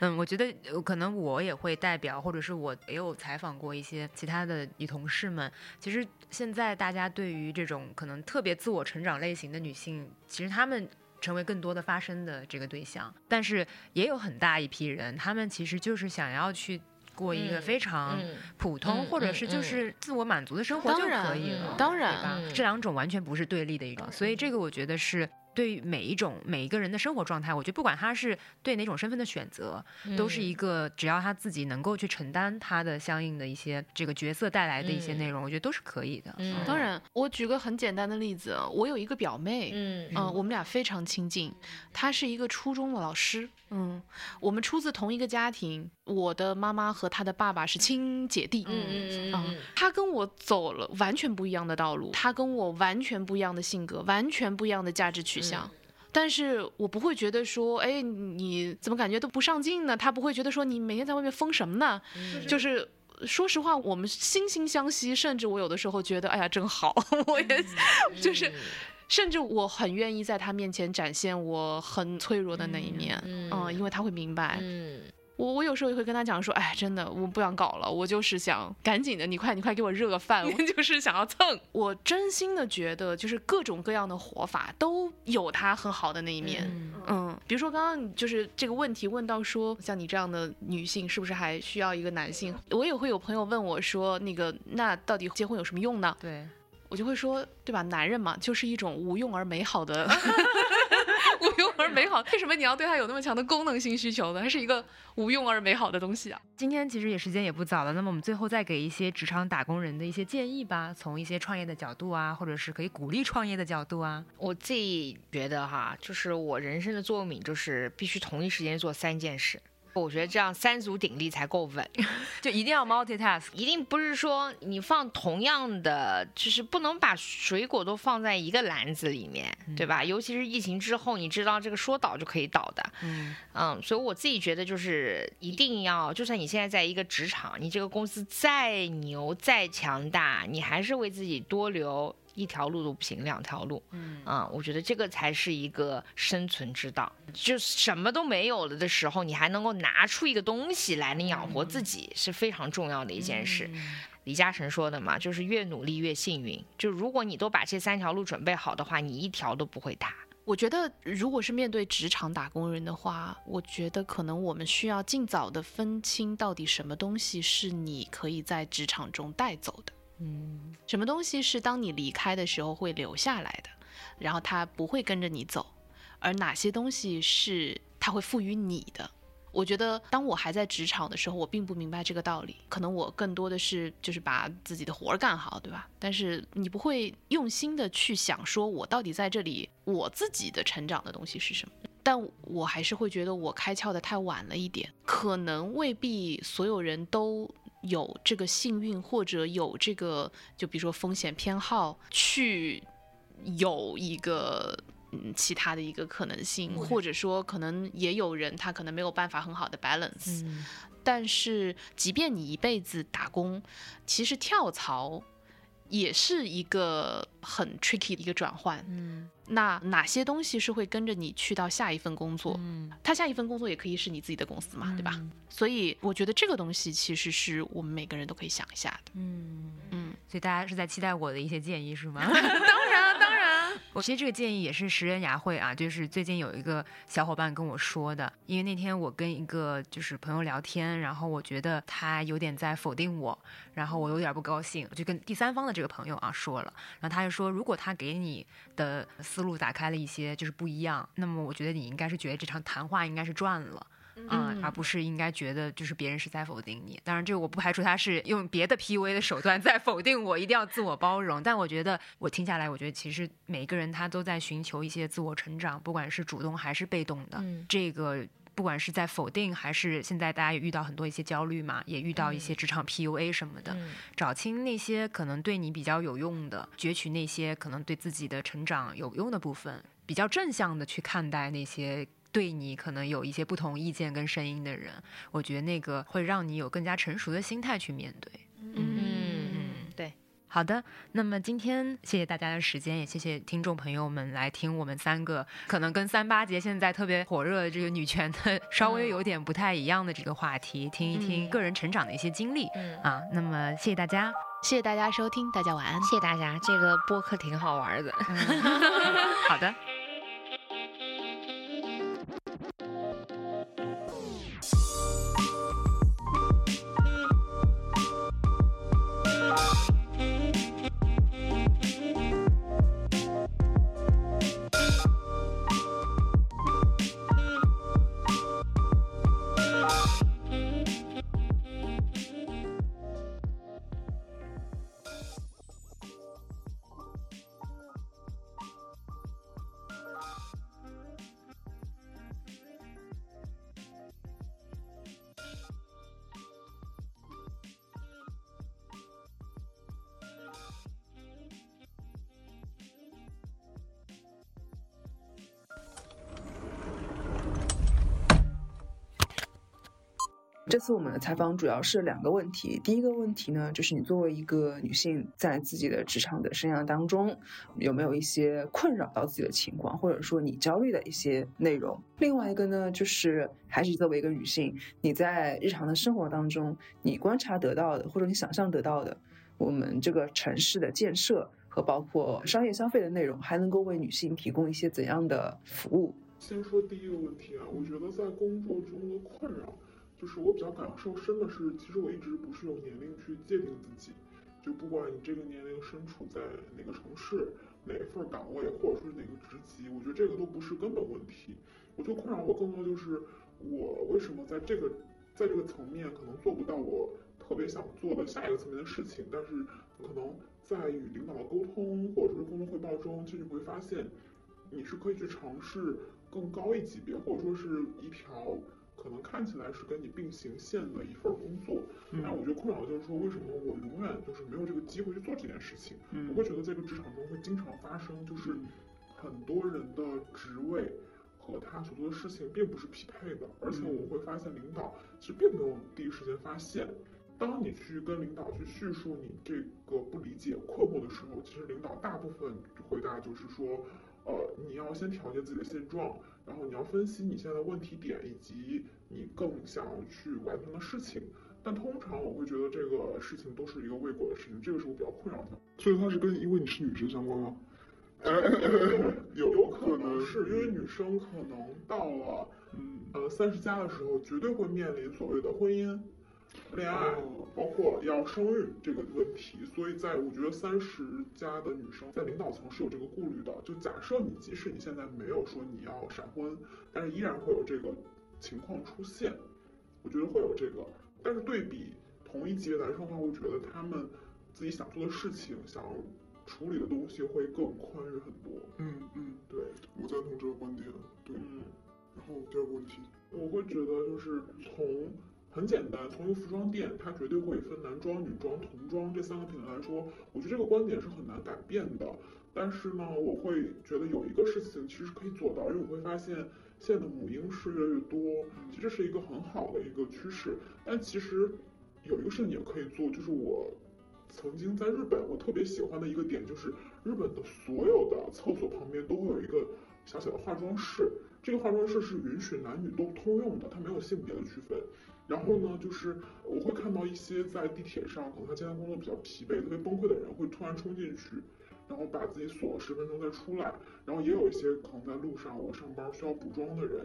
嗯，我觉得可能我也会代表，或者是我也有采访过一些其他的女同事们。其实现在大家对于这种可能特别自我成长类型的女性，其实她们成为更多的发声的这个对象，但是也有很大一批人，他们其实就是想要去过一个非常普通，或者是就是自我满足的生活就可以了。当然，这两种完全不是对立的一种，所以这个我觉得是。对于每一种每一个人的生活状态，我觉得不管他是对哪种身份的选择，都是一个只要他自己能够去承担他的相应的一些这个角色带来的一些内容，我觉得都是可以的。嗯。当然，我举个很简单的例子，我有一个表妹，嗯。嗯，我们俩非常亲近。她是一个初中的老师，嗯，我们出自同一个家庭，我的妈妈和她的爸爸是亲姐弟，嗯嗯嗯，他跟我走了完全不一样的道路，他跟我完全不一样的性格，完全不一样的价值取向。但是我不会觉得说，哎，你怎么感觉都不上进呢？他不会觉得说你每天在外面疯什么呢？就是。说实话，我们惺惺相惜，甚至我有的时候觉得，哎呀，真好，我也 就是，甚至我很愿意在他面前展现我很脆弱的那一面，嗯，因为他会明白。嗯我我有时候也会跟他讲说，哎，真的，我不想搞了，我就是想赶紧的，你快你快给我热个饭，我 就是想要蹭。我真心的觉得，就是各种各样的活法都有它很好的那一面。嗯嗯，比如说刚刚你就是这个问题问到说，像你这样的女性是不是还需要一个男性？我也会有朋友问我说，那个那到底结婚有什么用呢？对，我就会说，对吧？男人嘛，就是一种无用而美好的，而美好。为什么你要对它有那么强的功能性需求呢？它是一个无用而美好的东西啊。今天其实也时间也不早了，那么我们最后再给一些职场打工人的一些建议吧，从一些创业的角度啊，或者是可以鼓励创业的角度啊。我自己觉得哈，就是我人生的座右铭就是必须同一时间做三件事。我觉得这样三足鼎立才够稳，就一定要 multitask。一定不是说你放同样的，就是不能把水果都放在一个篮子里面，对吧？尤其是疫情之后，你知道这个说倒就可以倒的，嗯嗯，所以我自己觉得就是一定要，就算你现在在一个职场，你这个公司再牛再强大，你还是为自己多留一条路都不行，两条路。嗯嗯，我觉得这个才是一个生存之道。就什么都没有了的时候，你还能够拿出一个东西来，能养活自己，是非常重要的一件事。李嘉诚说的嘛，就是越努力越幸运。就如果你都把这三条路准备好的话，你一条都不会塌。我觉得，如果是面对职场打工人的话，我觉得可能我们需要尽早的分清到底什么东西是你可以在职场中带走的，嗯什么东西是当你离开的时候会留下来的，然后它不会跟着你走，而哪些东西是它会赋予你的。我觉得，当我还在职场的时候，我并不明白这个道理。可能我更多的是就是把自己的活儿干好，对吧？但是你不会用心的去想，说我到底在这里我自己的成长的东西是什么。但我还是会觉得我开窍的太晚了一点，可能未必所有人都有这个幸运，或者有这个，就比如说风险偏好，去有一个嗯其他的一个可能性，或者说可能也有人他可能没有办法很好的 balance，、嗯但是即便你一辈子打工，其实跳槽也是一个很 tricky 的一个转换。嗯那哪些东西是会跟着你去到下一份工作？嗯他下一份工作也可以是你自己的公司嘛，对吧？嗯所以我觉得这个东西其实是我们每个人都可以想一下的。嗯，嗯，所以大家是在期待我的一些建议是吗？当然啊，当然，我其实这个建议也是食人牙慧啊，就是最近有一个小伙伴跟我说的，因为那天我跟一个就是朋友聊天，然后我觉得他有点在否定我，然后我有点不高兴，就跟第三方的这个朋友啊说了，然后他就说，如果他给你的思路打开了一些就是不一样，那么我觉得你应该是觉得这场谈话应该是赚了。啊、嗯而不是应该觉得就是别人是在否定你。当然，这个我不排除他是用别的 PUA 的手段 在否定我，一定要自我包容。但我觉得我听下来，我觉得其实每一个人他都在寻求一些自我成长，不管是主动还是被动的。嗯这个不管是在否定，还是现在大家也遇到很多一些焦虑嘛，也遇到一些职场 PUA 什么的。嗯找清那些可能对你比较有用的，攫取那些可能对自己的成长有用的部分，比较正向的去看待那些对你可能有一些不同意见跟声音的人，我觉得那个会让你有更加成熟的心态去面对。嗯，对，好的，那么今天谢谢大家的时间，也谢谢听众朋友们来听我们三个可能跟三八节现在特别火热的这个女权的稍微有点不太一样的这个话题，听一听嗯个人成长的一些经历、嗯，啊。那么谢谢大家。谢谢大家收听，大家晚安。谢谢大家，这个播客挺好玩的。好的。这次我们的采访主要是两个问题。第一个问题呢，就是你作为一个女性，在自己的职场的生涯当中，有没有一些困扰到自己的情况，或者说你焦虑的一些内容？另外一个呢，就是还是作为一个女性，你在日常的生活当中，你观察得到的，或者你想象得到的，我们这个城市的建设和包括商业消费的内容，还能够为女性提供一些怎样的服务？先说第一个问题啊，我觉得在工作中的困扰。就是我比较感受深的是，其实我一直不是用年龄去界定自己，就不管你这个年龄身处在哪个城市、哪份岗位，或者说是哪个职级，我觉得这个都不是根本问题。我觉得困扰我更多就是我为什么在这个在这个层面可能做不到我特别想做的下一个层面的事情，但是可能在与领导的沟通或者说是工作汇报中，其实你会发现你是可以去尝试更高一级别，或者说是一条。可能看起来是跟你并行线的一份工作，但我觉得困扰的就是说，为什么我永远就是没有这个机会去做这件事情？我会觉得这个职场中会经常发生，就是很多人的职位和他所做的事情并不是匹配的，而且我会发现领导其实并没有第一时间发现。当你去跟领导去叙述你这个不理解困惑的时候，其实领导大部分回答就是说。呃，你要先调节自己的现状，然后你要分析你现在的问题点以及你更想要去完成的事情。但通常我会觉得这个事情都是一个未果的事情，这个是我比较困扰的。所以它是跟因为你是女生相关吗？有有可能是因为女生可能到了嗯呃三十加的时候，绝对会面临所谓的婚姻。恋爱，包括要生育这个问题，所以在我觉得三十加的女生在领导层是有这个顾虑的。就假设你即使你现在没有说你要闪婚，但是依然会有这个情况出现。我觉得会有这个，但是对比同一级别男生的话，我觉得他们自己想做的事情、想处理的东西会更宽裕很多。嗯嗯，对，我赞同这个观点。对，嗯。然后第二个问题，我会觉得就是从。很简单，从一个服装店，它绝对会分男装、女装、童装这三个品类来说，我觉得这个观点是很难改变的。但是呢，我会觉得有一个事情其实可以做到，因为我会发现现在的母婴室越来越多，其实是一个很好的一个趋势。但其实有一个事情也可以做，就是我曾经在日本，我特别喜欢的一个点就是日本的所有的厕所旁边都会有一个小小的化妆室，这个化妆室是允许男女都通用的，它没有性别的区分。然后呢，就是我会看到一些在地铁上，可能他今天工作比较疲惫、特别崩溃的人，会突然冲进去，然后把自己锁了十分钟再出来。然后也有一些可能在路上我上班需要补妆的人，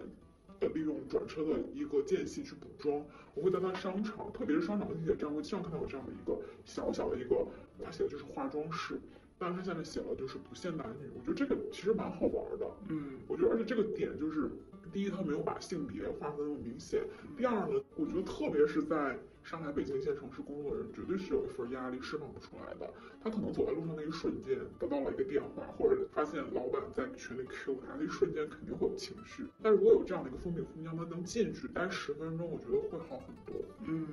呃，利用转车的一个间隙去补妆。我会在他商场，特别是商场的地铁站，会经常看到有这样的一个小小的一个，他写的就是化妆室，但是它下面写了就是不限男女。我觉得这个其实蛮好玩的，嗯，我觉得而且这个点就是。第一，它没有把性别划分那么明显。第二呢，我觉得特别是在上海、北京一线城市工作的人，绝对是有一份压力释放不出来的。他可能走在路上那一瞬间得到了一个电话，或者发现老板在群里 Q 他，那一瞬间肯定会有情绪。但如果有这样的一个封闭空间，他能进去待十分钟，我觉得会好很多。嗯，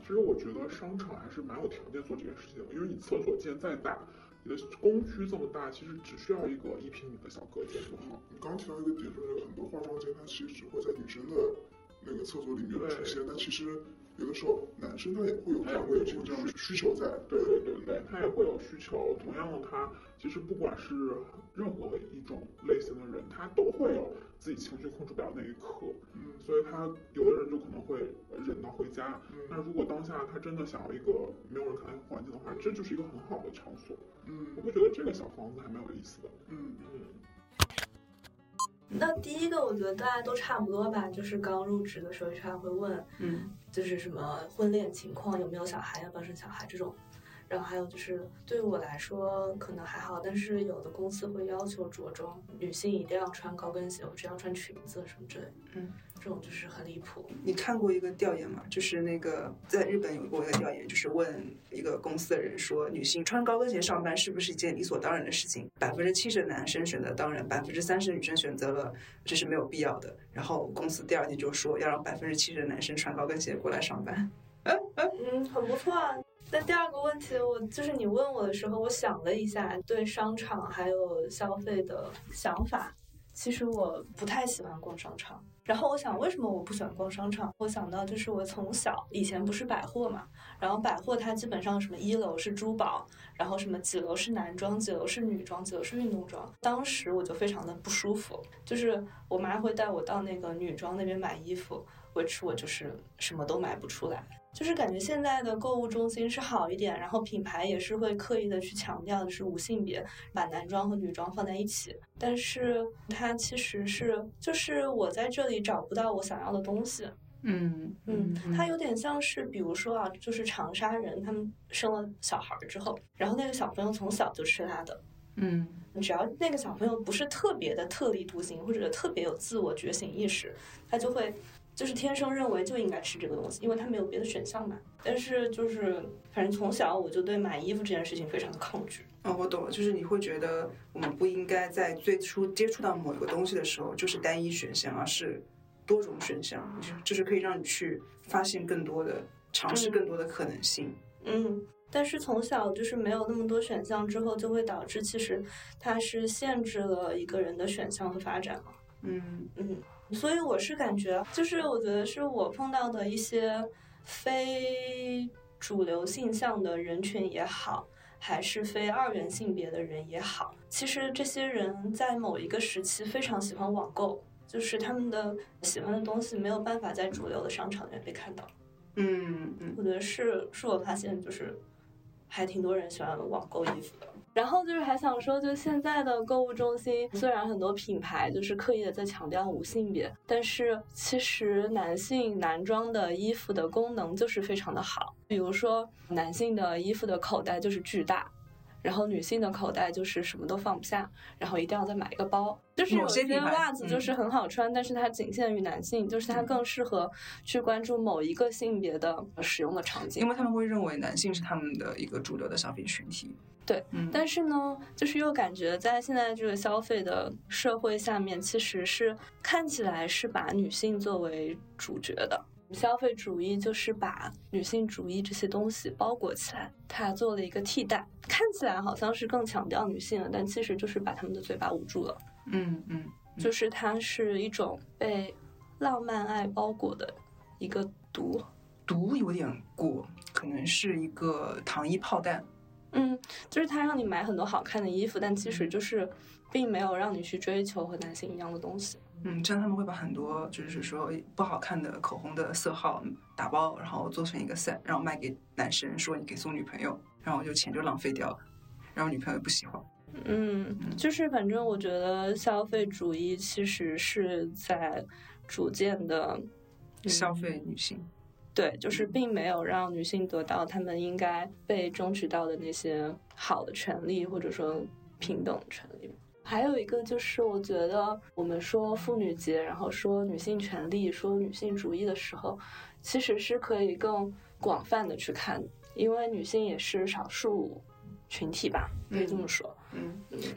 其实我觉得商场还是蛮有条件做这件事情的，因为你厕所建再大。你的工区这么大，其实只需要一个一平米的小隔间就好。你刚提到一个点，就是很多化妆间，它其实只会在女生的那个厕所里面出现，但其实有的时候男生他也会有这样的这样的需求在。对对对对，他也会有需求。同样的，他其实不管是任何一种类型的人，他都会有自己情绪控制不了那一刻。嗯，所以他有的人就可能会忍到回家。那如果当下他真的想要一个没有人看的环境的话，这就是一个很好的场所。嗯，我会觉得这个小房子还蛮有意思的。嗯嗯。那第一个，我觉得大家都差不多吧，就是刚入职的时候，HR 会问，嗯，就是什么婚恋情况，有没有小孩，要不要生小孩这种。然后还有就是，对于我来说可能还好，但是有的公司会要求着装，女性一定要穿高跟鞋，或者要穿裙子什么之类。嗯，这种就是很离谱。你看过一个调研吗？就是那个在日本有过一个调研，就是问一个公司的人说，女性穿高跟鞋上班是不是一件理所当然的事情？百分之七十的男生选择当然，百分之三十的女生选择了这是没有必要的。然后公司第二天就说要让百分之七十的男生穿高跟鞋过来上班。嗯，很不错啊。那第二个问题，我就是你问我的时候，我想了一下对商场还有消费的想法。其实我不太喜欢逛商场。然后我想，为什么我不喜欢逛商场？我想到就是我从小以前不是百货嘛，然后百货它基本上什么一楼是珠宝，然后什么几楼是男装，几楼是女装，几楼是运动装。当时我就非常的不舒服，就是我妈会带我到那个女装那边买衣服，which 我就是什么都买不出来。就是感觉现在的购物中心是好一点，然后品牌也是会刻意的去强调的是无性别，把男装和女装放在一起。但是它其实是，就是我在这里找不到我想要的东西。嗯嗯，它有点像是，比如说啊，就是长沙人，他们生了小孩之后，然后那个小朋友从小就吃辣的。嗯，只要那个小朋友不是特别的特立独行，或者特别有自我觉醒意识，他就会。就是天生认为就应该吃这个东西，因为它没有别的选项嘛。但是就是，反正从小我就对买衣服这件事情非常的抗拒。哦，我懂了，就是你会觉得我们不应该在最初接触到某一个东西的时候就是单一选项，而是多种选项，就是可以让你去发现更多的、尝试更多的可能性。嗯，但是从小就是没有那么多选项之后，就会导致其实它是限制了一个人的选项和发展嘛。嗯嗯。所以我是感觉，就是我觉得是我碰到的一些非主流性向的人群也好，还是非二元性别的人也好，其实这些人在某一个时期非常喜欢网购，就是他们的喜欢的东西没有办法在主流的商场里面被看到。嗯嗯，我觉得是是我发现，就是还挺多人喜欢网购衣服的。然后就是还想说，就现在的购物中心，虽然很多品牌就是刻意的在强调无性别，但是其实男性男装的衣服的功能就是非常的好。比如说，男性的衣服的口袋就是巨大。然后女性的口袋就是什么都放不下，然后一定要再买一个包。就是有些袜子就是很好穿，但是它仅限于男性，就是它更适合去关注某一个性别的使用的场景，因为他们会认为男性是他们的一个主流的消费群体。对，但是呢，就是又感觉在现在这个消费的社会下面，其实是看起来是把女性作为主角的。消费主义就是把女性主义这些东西包裹起来，它做了一个替代，看起来好像是更强调女性了，但其实就是把他们的嘴巴捂住了。嗯嗯，就是它是一种被浪漫爱包裹的一个毒，毒有点过，可能是一个糖衣炮弹。嗯，就是他让你买很多好看的衣服，但其实就是并没有让你去追求和男性一样的东西。嗯，这样他们会把很多就是说不好看的口红的色号打包，然后做成一个 set，然后卖给男生，说你可以送女朋友，然后就钱就浪费掉了，然后女朋友也不喜欢。嗯，就是反正我觉得消费主义其实是在逐渐的消费女性。对，就是并没有让女性得到她们应该被争取到的那些好的权利，或者说平等权利。还有一个就是，我觉得我们说妇女节，然后说女性权利、说女性主义的时候，其实是可以更广泛的去看，因为女性也是少数群体吧，可以这么说。嗯，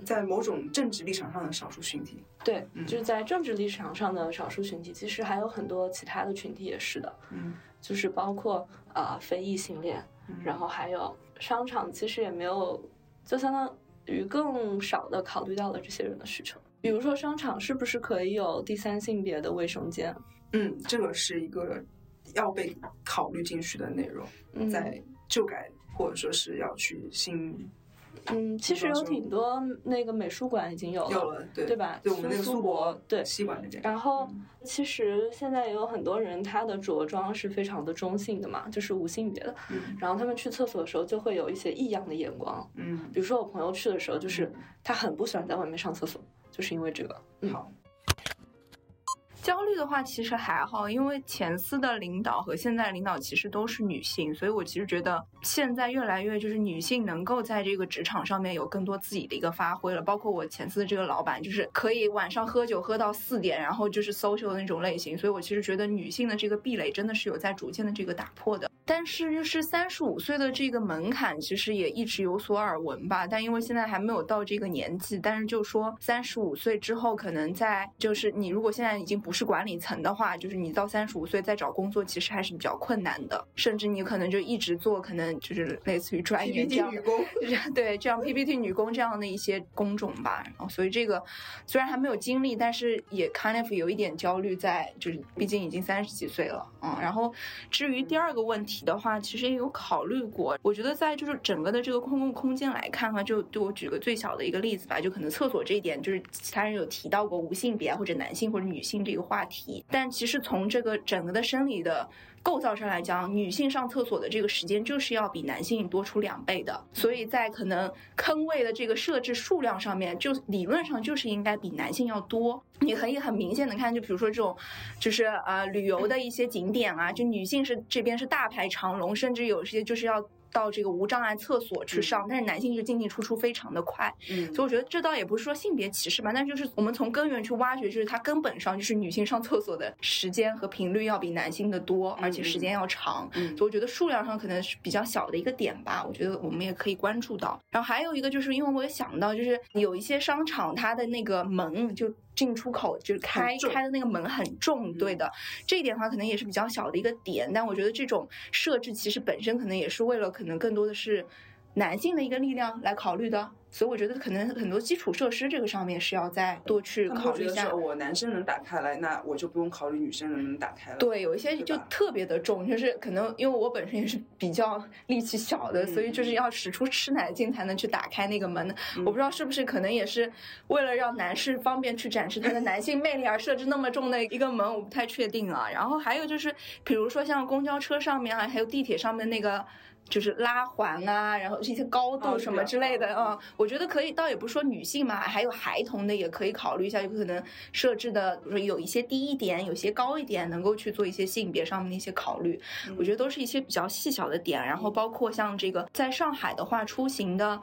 在某种政治立场上的少数群体。对，就是在政治立场上的少数群体，其实还有很多其他的群体也是的。嗯，就是包括啊非异性恋，然后还有商场，其实也没有，就相当。于更少的考虑到了这些人的需求，比如说商场是不是可以有第三性别的卫生间？嗯，这个是一个要被考虑进去的内容，在旧改或者说是要去新。嗯，其实有挺多那个美术馆已经有了，有了，对对吧？对我们那个苏博对西馆那边。然后，其实现在也有很多人，他的着装是非常的中性的嘛，就是无性别的。嗯。然后他们去厕所的时候，就会有一些异样的眼光。嗯。比如说我朋友去的时候，就是他很不喜欢在外面上厕所，就是因为这个。好。焦虑的话其实还好，因为前司的领导和现在领导其实都是女性，所以我其实觉得现在越来越就是女性能够在这个职场上面有更多自己的一个发挥了。包括我前司的这个老板，就是可以晚上喝酒喝到四点，然后就是 social 的那种类型，所以我其实觉得女性的这个壁垒真的是有在逐渐的这个打破的。但是就是三十五岁的这个门槛，其实也一直有所耳闻吧。但因为现在还没有到这个年纪，但是就说三十五岁之后，可能在就是你如果现在已经不是管理层的话，就是你到三十五岁再找工作，其实还是比较困难的。甚至你可能就一直做，可能就是类似于专员这样，对，这样 PPT 女工这样的一些工种吧。然后所以这个虽然还没有经历，但是也 kind of 有一点焦虑在，就是毕竟已经三十几岁了，嗯。然后至于第二个问题的话，其实也有考虑过。我觉得在就是整个的这个公共空间来看哈，就对我举个最小的一个例子吧，就可能厕所这一点，就是其他人有提到过无性别或者男性或者女性这个话题，但其实从这个整个的生理的。构造上来讲，女性上厕所的这个时间就是要比男性多出两倍的，所以在可能坑位的这个设置数量上面，就理论上就是应该比男性要多。你可以很明显的看，就比如说这种，就是呃旅游的一些景点啊，就女性是这边是大排长龙，甚至有些就是要。到这个无障碍厕所去上，但是男性就进进出出非常的快，嗯，所以我觉得这倒也不是说性别歧视吧，但就是我们从根源去挖掘，就是它根本上就是女性上厕所的时间和频率要比男性的多，而且时间要长，嗯，所以我觉得数量上可能是比较小的一个点吧，我觉得我们也可以关注到。然后还有一个就是因为我也想到，就是有一些商场它的那个门就。进出口就是开开的那个门很重，对的，这一点的话可能也是比较小的一个点，但我觉得这种设置其实本身可能也是为了可能更多的是男性的一个力量来考虑的。所以我觉得可能很多基础设施这个上面是要再多去考虑一下。我男生能打开来，那我就不用考虑女生能不能打开了。对，有一些就特别的重，就是可能因为我本身也是比较力气小的，所以就是要使出吃奶劲才能去打开那个门。我不知道是不是可能也是为了让男士方便去展示他的男性魅力而设置那么重的一个门，我不太确定啊。然后还有就是，比如说像公交车上面啊，还有地铁上面那个。就是拉环啊，然后这些高度什么之类的啊，我觉得可以，倒也不是说女性嘛，还有孩童的也可以考虑一下，有可能设置的，比如说有一些低一点，有些高一点，能够去做一些性别上面的一些考虑。我觉得都是一些比较细小的点，然后包括像这个在上海的话，出行的。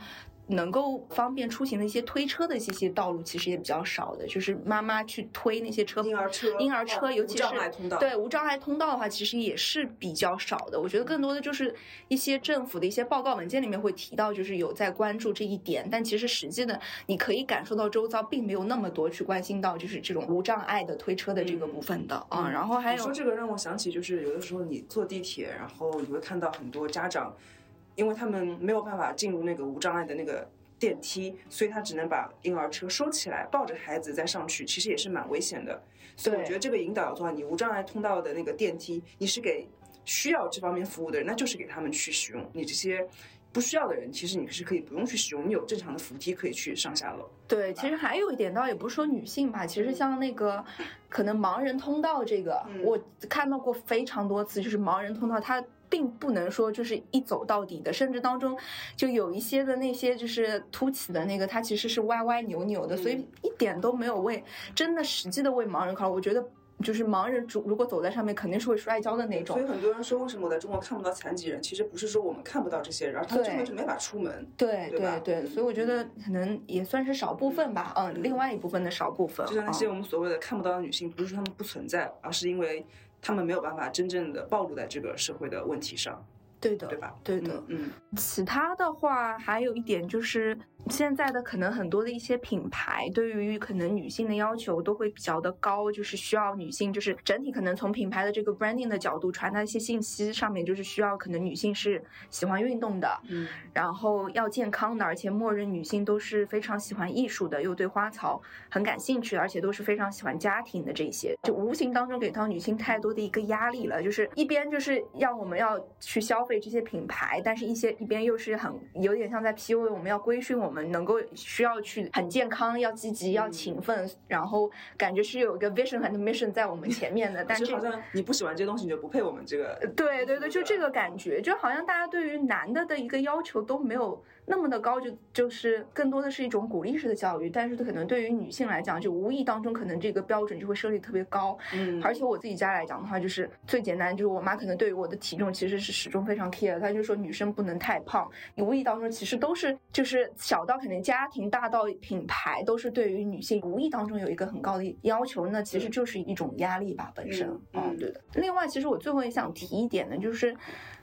能够方便出行的一些推车的这些道路其实也比较少的，就是妈妈去推那些车，婴儿车，婴儿车，尤其是对无障碍通道的话，其实也是比较少的。我觉得更多的就是一些政府的一些报告文件里面会提到，就是有在关注这一点，但其实实际的你可以感受到周遭并没有那么多去关心到就是这种无障碍的推车的这个部分的啊。然后还有说这个让我想起，就是有的时候你坐地铁，然后你会看到很多家长。因为他们没有办法进入那个无障碍的那个电梯，所以他只能把婴儿车收起来，抱着孩子再上去，其实也是蛮危险的。所以我觉得这个引导要做好。你无障碍通道的那个电梯，你是给需要这方面服务的人，那就是给他们去使用。你这些不需要的人，其实你是可以不用去使用，你有正常的扶梯可以去上下楼。对，其实还有一点，倒也不是说女性吧，其实像那个可能盲人通道这个，我看到过非常多次，就是盲人通道它。并不能说就是一走到底的，甚至当中就有一些的那些就是凸起的那个，它其实是歪歪扭扭的，所以一点都没有为真的实际的为盲人考虑。我觉得就是盲人主如果走在上面，肯定是会摔跤的那种。所以很多人说，为什么我在中国看不到残疾人？其实不是说我们看不到这些人，而他们根本就没法出门。对对对，所以我觉得可能也算是少部分吧。嗯，另外一部分的少部分，就像那些我们所谓的看不到的女性，不是说她们不存在，而是因为。他们没有办法真正的暴露在这个社会的问题上，对的，对吧？对的，嗯。其他的话，还有一点就是。现在的可能很多的一些品牌对于可能女性的要求都会比较的高，就是需要女性就是整体可能从品牌的这个 branding 的角度传达一些信息上面，就是需要可能女性是喜欢运动的，嗯，然后要健康的，而且默认女性都是非常喜欢艺术的，又对花草很感兴趣，而且都是非常喜欢家庭的这些，就无形当中给到女性太多的一个压力了，就是一边就是要我们要去消费这些品牌，但是一些一边又是很有点像在 PUA 我们要规训我们。能够需要去很健康，要积极，要勤奋，然后感觉是有一个 vision 和 mission 在我们前面的。但是好像你不喜欢这东西，你就不配我们这个。对对对，就这个感觉，就好像大家对于男的的一个要求都没有。那么的高就就是更多的是一种鼓励式的教育，但是可能对于女性来讲，就无意当中可能这个标准就会设立特别高。嗯，而且我自己家来讲的话，就是最简单，就是我妈可能对于我的体重其实是始终非常 care，她就说女生不能太胖。你无意当中其实都是就是小到可能家庭，大到品牌，都是对于女性无意当中有一个很高的要求，那其实就是一种压力吧本身。嗯，对的。另外，其实我最后也想提一点呢就是。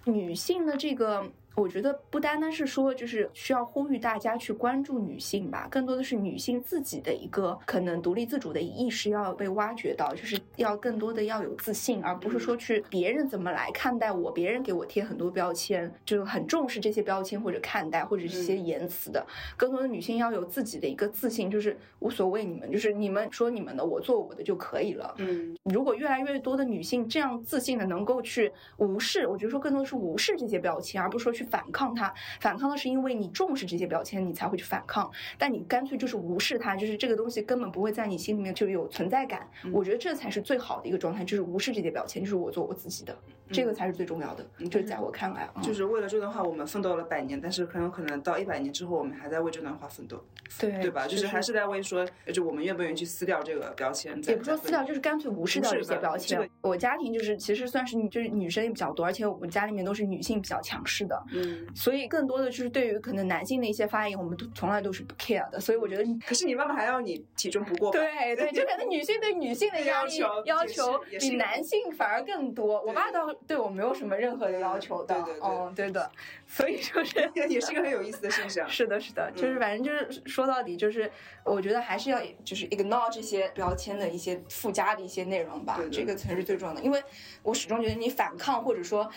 女性的这个。我觉得不单单是说，就是需要呼吁大家去关注女性吧，更多的是女性自己的一个可能独立自主的意识要被挖掘到，就是要更多的要有自信，而不是说去别人怎么来看待我，别人给我贴很多标签，就很重视这些标签或者看待或者是一些言辞的。更多的女性要有自己的一个自信，就是无所谓你们，就是你们说你们的，我做我的就可以了。嗯，如果越来越多的女性这样自信的能够去无视，我觉得说更多的是无视这些标签，而不是说去。反抗它，反抗的是因为你重视这些标签，你才会去反抗。但你干脆就是无视它，就是这个东西根本不会在你心里面就有存在感。我觉得这才是最好的一个状态，就是无视这些标签，就是我做我自己的，这个才是最重要的。就是在我看来，就是为了这段话，我们奋斗了百年，但是很有可能到一百年之后，我们还在为这段话奋斗，对对吧？就是还是在为说，就我们愿不愿意去撕掉这个标签？也不说撕掉，就是干脆无视掉这些标签。我家庭就是其实算是就是女生也比较多，而且我们家里面都是女性比较强势的，嗯，所以更多的就是对于可能男性的一些发言，我们都从来都是不 care 的。所以我觉得，可是你妈妈还要你体重不过对对，就可能 女性对女性的要求要求比男性反而更多。我爸倒对我没有什么任何的要求的，嗯，对的。所以说是 也是一个很有意思的现象。是的，是的，就是反正就是说到底，就是我觉得还是要就是 ignore 这些标签的一些附加的一些内容吧，这个才是最重要的。因为我始终觉得你反抗或者说。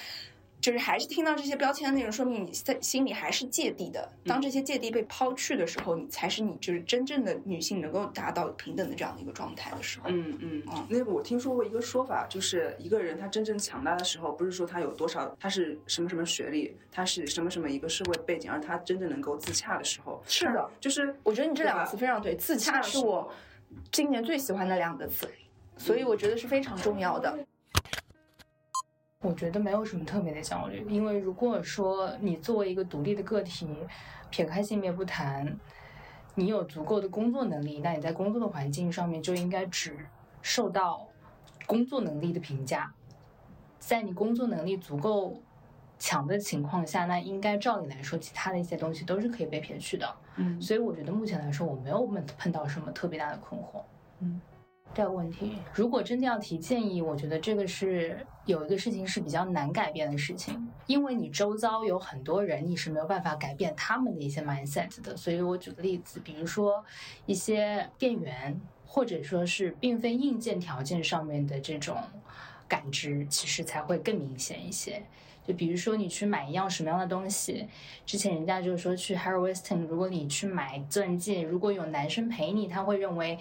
就是还是听到这些标签的内容，说明你在心里还是芥蒂的。当这些芥蒂被抛去的时候，你才是你就是真正的女性能够达到平等的这样的一个状态的时候。嗯嗯嗯。那个我听说过一个说法，就是一个人他真正强大的时候，不是说他有多少，他是什么什么学历，他是什么什么一个社会背景，而他真正能够自洽的时候。是的，就是我觉得你这两个词非常对，自洽是我今年最喜欢的两个词，所以我觉得是非常重要的。我觉得没有什么特别的焦虑，因为如果说你作为一个独立的个体，撇开性别不谈，你有足够的工作能力，那你在工作的环境上面就应该只受到工作能力的评价。在你工作能力足够强的情况下，那应该照理来说，其他的一些东西都是可以被撇去的。嗯，所以我觉得目前来说，我没有碰碰到什么特别大的困惑。嗯。这个问题，如果真的要提建议，我觉得这个是有一个事情是比较难改变的事情，因为你周遭有很多人，你是没有办法改变他们的一些 mindset 的。所以我举个例子，比如说一些店员，或者说是并非硬件条件上面的这种感知，其实才会更明显一些。就比如说你去买一样什么样的东西，之前人家就是说去 Harry Weston，如果你去买钻戒，如果有男生陪你，他会认为。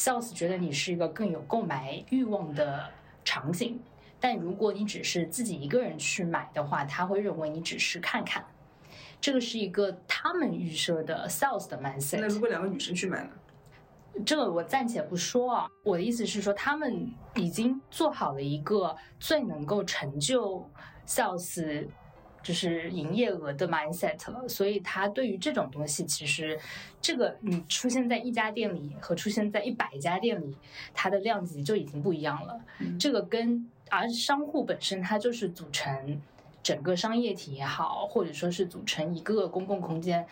Sales 觉得你是一个更有购买欲望的场景，但如果你只是自己一个人去买的话，他会认为你只是看看。这个是一个他们预设的 Sales 的 mindset。那如果两个女生去买呢？这个我暂且不说啊。我的意思是说，他们已经做好了一个最能够成就 Sales。就是营业额的 mindset 了，所以他对于这种东西，其实这个你出现在一家店里和出现在一百家店里，它的量级就已经不一样了。这个跟而商户本身它就是组成整个商业体也好，或者说是组成一个公共空间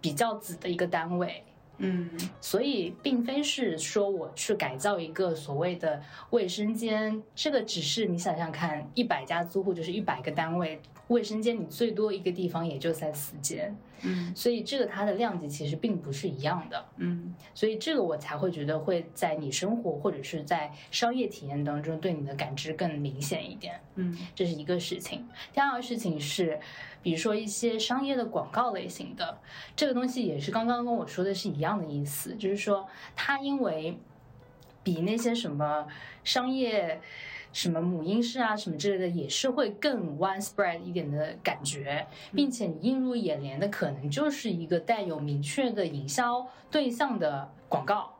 比较子的一个单位。嗯，所以并非是说我去改造一个所谓的卫生间，这个只是你想想看，一百家租户就是一百个单位。卫生间你最多一个地方也就三四间，嗯，所以这个它的量级其实并不是一样的，嗯，所以这个我才会觉得会在你生活或者是在商业体验当中对你的感知更明显一点，嗯，这是一个事情。第二个事情是，比如说一些商业的广告类型的这个东西，也是刚刚跟我说的是一样的意思，就是说它因为比那些什么商业。什么母婴室啊，什么之类的，也是会更 widespread 一点的感觉，并且你映入眼帘的可能就是一个带有明确的营销对象的广告，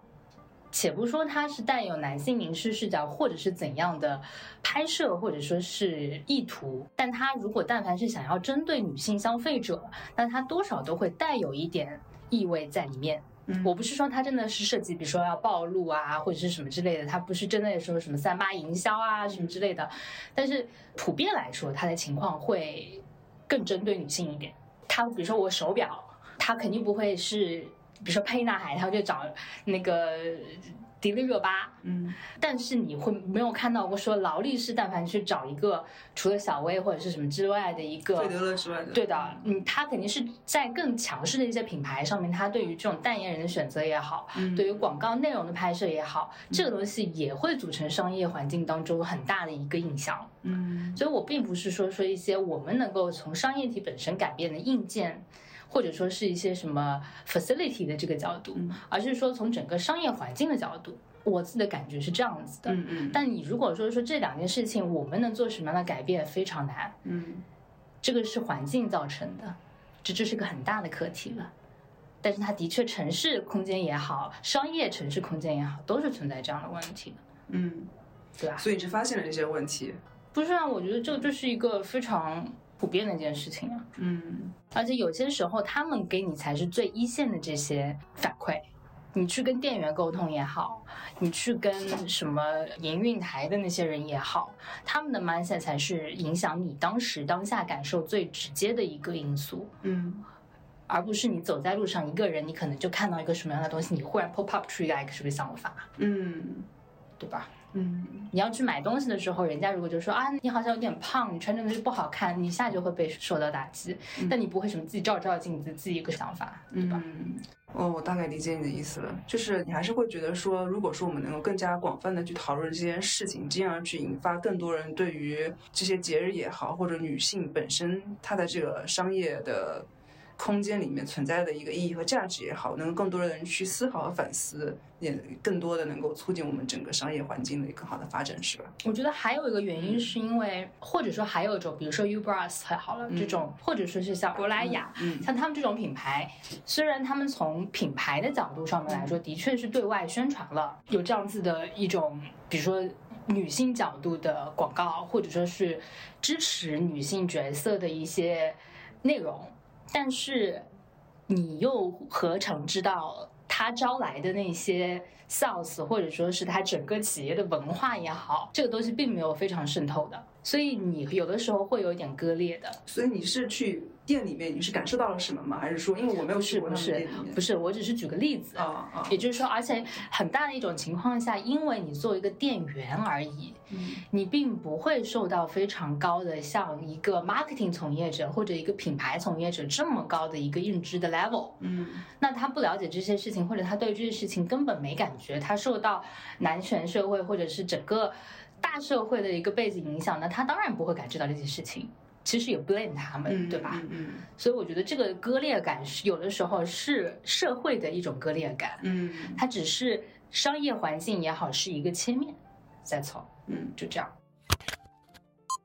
且不说它是带有男性凝视视角或者是怎样的拍摄或者说是意图，但它如果但凡是想要针对女性消费者，那它多少都会带有一点意味在里面。我不是说它真的是涉及，比如说要暴露啊，或者是什么之类的，它不是真的说什么三八营销啊什么之类的。但是普遍来说，它的情况会更针对女性一点。它比如说我手表，它肯定不会是，比如说沛纳海，他就找那个迪丽热巴，嗯，但是你会没有看到过说劳力士但凡去找一个除了小薇或者是什么之外的一个费德勒之外的，对的，嗯，他肯定是在更强势的一些品牌上面，他对于这种代言人的选择也好，嗯。对于广告内容的拍摄也好，这个东西也会组成商业环境当中很大的一个印象。嗯。所以我并不是说说一些我们能够从商业体本身改变的硬件，或者说是一些什么 facility 的这个角度，嗯而是说从整个商业环境的角度，我自己的感觉是这样子的。嗯嗯，但你如果说说这两件事情，我们能做什么样的改变，非常难。嗯这个是环境造成的，这这是个很大的课题了。但是它的确，城市空间也好，商业城市空间也好，都是存在这样的问题的，嗯，对吧？所以你是发现了这些问题，不是啊，我觉得这就是一个非常普遍的一件事情啊。嗯而且有些时候，他们给你才是最一线的这些反馈。你去跟店员沟通也好，你去跟什么营运台的那些人也好，他们的 mindset 才是影响你当时当下感受最直接的一个因素。嗯而不是你走在路上一个人，你可能就看到一个什么样的东西，你忽然 pop up 出一个什么想法，嗯对吧？嗯你要去买东西的时候，人家如果就说啊，你好像有点胖，你穿这个东西不好看，你一下就会被受到打击。但你不会什么自己照照镜子，自己一个想法，对吧？嗯，哦，我大概理解你的意思了，就是你还是会觉得说，如果说我们能够更加广泛的去讨论这件事情，进而去引发更多人对于这些节日也好，或者女性本身她的这个商业的空间里面存在的一个意义和价值也好，能够更多的人去思考和反思，也更多的能够促进我们整个商业环境的一个更好的发展，是吧？我觉得还有一个原因是因为，或者说还有一种，比如说 Ubras 好了、这种，或者说是像珀莱雅，嗯像他们这种品牌，虽然他们从品牌的角度上面来说，的确是对外宣传了有这样子的一种，比如说女性角度的广告，或者说是支持女性角色的一些内容，但是你又何尝知道他招来的那些 sales，或者说是他整个企业的文化也好，这个东西并没有非常渗透的，所以你有的时候会有一点割裂的。所以你是去店里面，你是感受到了什么吗？还是说，因为我没有不去过不是不是，我只是举个例子。啊啊，也就是说，而且很大的一种情况下，因为你作为一个店员而已，嗯你并不会受到非常高的像一个 marketing 从业者或者一个品牌从业者这么高的一个认知的 level。嗯那他不了解这些事情，或者他对这些事情根本没感觉，他受到男权社会或者是整个大社会的一个背景影响，那他当然不会感知到这些事情。其实也 blame 他们，嗯，对吧？嗯嗯所以我觉得这个割裂感是有的时候是社会的一种割裂感，嗯它只是商业环境也好是一个切面，that's all，嗯就这样。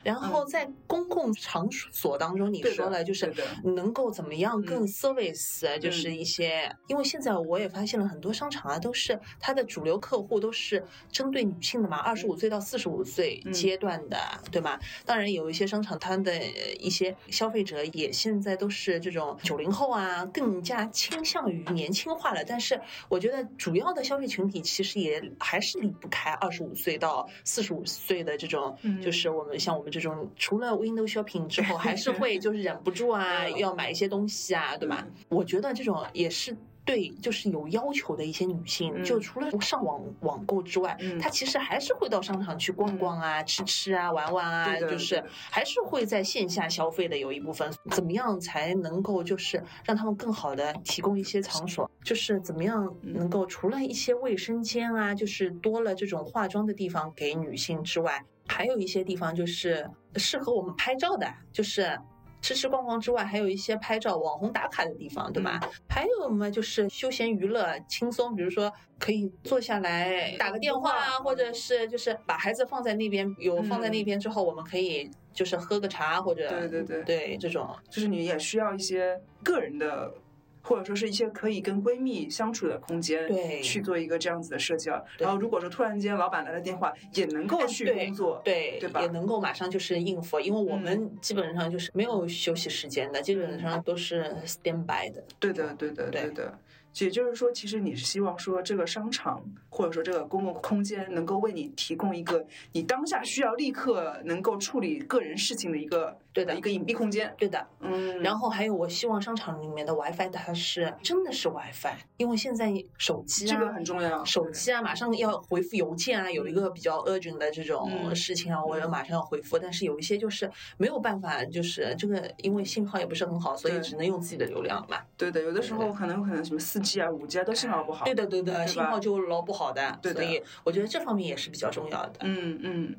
然后在公共场所当中，你说了，就是能够怎么样更嗯。service，、就是一些，因为现在我也发现了很多商场啊，都是它的主流客户都是针对女性的嘛，二十五岁到四十五岁嗯。阶段的，对吗？当然有一些商场，它的一些消费者也现在都是这种九零后啊，更加倾向于年轻化了。但是我觉得主要的消费群体其实也还是离不开二十五岁到四十五岁的这种，嗯。就是我们像我们这种除了 window shopping 之后，还是会就是忍不住啊，要买一些东西啊，对吧？我觉得这种也是。对，就是有要求的一些女性，嗯就除了上网网购之外，嗯她其实还是会到商场去逛逛啊、吃吃啊、玩玩啊，就是还是会在线下消费的有一部分。怎么样才能够就是让他们更好的提供一些场所？就是怎么样能够除了一些卫生间啊，就是多了这种化妆的地方给女性之外，还有一些地方就是适合我们拍照的，就是。吃吃逛逛之外，还有一些拍照、网红打卡的地方，对吧？还有嘛，就是休闲娱乐、轻松，比如说可以坐下来打个电话啊，或者是就是把孩子放在那边，有放在那边之后，我们可以就是喝个茶或者对对对对这种就是你也需要一些个人的。或者说是一些可以跟闺蜜相处的空间，对去做一个这样子的社交。对然后如果说突然间老板来了电话，也能够去工作，对对吧也能够马上就是应付，因为我们基本上就是没有休息时间的，基本上都是 stand by 的。对的，对的，对对的。也就是说，其实你是希望说这个商场或者说这个公共空间能够为你提供一个你当下需要立刻能够处理个人事情的一个对的一个隐蔽空间。对的，嗯，然后还有，我希望商场里面的 WiFi 它是真的是 WiFi，因为现在手机啊，这个很重要，手机啊，马上要回复邮件啊，有一个比较 urgent 的这种嗯事情啊，我要马上要回复。但是有一些就是没有办法，就是这个因为信号也不是很好，所以只能用自己的流量嘛。对的，有的时候可能可能什么四 G 啊、五 G 啊都信号不好。对的，对的，对信号就老不好的，对的所以我觉得这方面也是比较重要的。嗯嗯，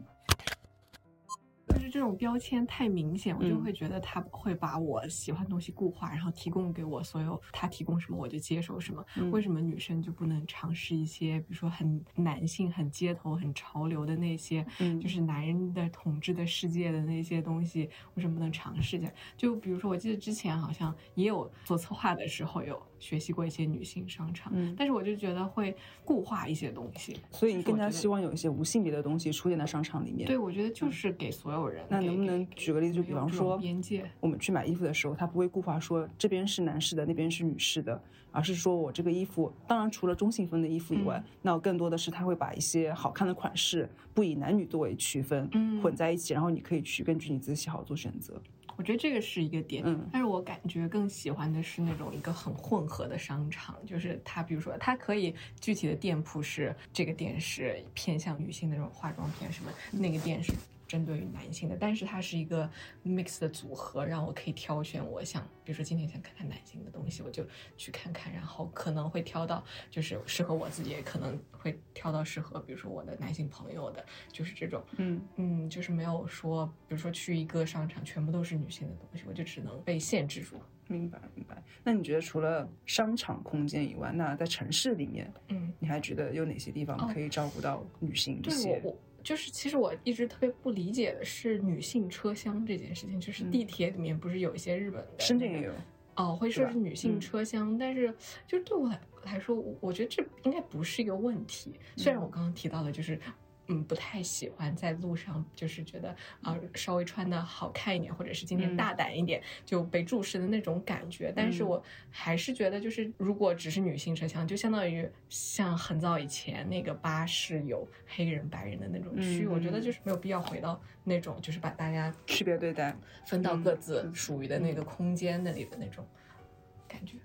这种标签太明显，我就嗯会觉得他会把我喜欢的东西固化，然后提供给我所有他提供什么我就接受什么。嗯为什么女生就不能尝试一些，比如说很男性、很街头、很潮流的那些，嗯就是男人的统治的世界的那些东西，为什么不能尝试一下？就比如说，我记得之前好像也有做策划的时候有学习过一些女性商场，嗯但是我就觉得会固化一些东西，所以你更加希望有一些无性别的东西出现在商场里面。对，我觉得就是给所有人。给那能不能举个例子，就比方说边界，我们去买衣服的时候，它不会固化说这边是男士的，那边是女士的，而是说我这个衣服，当然除了中性风的衣服以外，嗯那我更多的是它会把一些好看的款式不以男女作为区分，嗯混在一起，然后你可以去根据你自己喜好做选择。我觉得这个是一个点，嗯但是我感觉更喜欢的是那种一个很混合的商场，就是它，比如说它可以具体的店铺是这个店是偏向女性的那种化妆品什么，那个店是针对于男性的，但是它是一个 mix 的组合，让我可以挑选我想，比如说今天想看看男性的东西，我就去看看，然后可能会挑到就是适合我自己，也可能会挑到适合比如说我的男性朋友的，就是这种，嗯嗯，就是没有说，比如说去一个商场全部都是女性的东西，我就只能被限制住。明白明白。那你觉得除了商场空间以外，那在城市里面，嗯，你还觉得有哪些地方哦可以照顾到女性这对些？就是其实我一直特别不理解的是女性车厢这件事情，就是地铁里面不是有一些日本的、嗯深圳也有。哦，会设置女性嗯车厢，但是就是对我来来说，我我觉得这应该不是一个问题。虽然我刚刚提到的，就是嗯不太喜欢在路上，就是觉得啊、稍微穿的好看一点，或者是今天嗯大胆一点、就被注视的那种感觉。但是嗯我还是觉得，就是如果只是女性车厢，就相当于像很早以前那个巴士有黑人白人的那种区，我觉得嗯就是没有必要回到那种就是把大家区别对待，分到各自嗯属于的那个空间那里的那种感觉。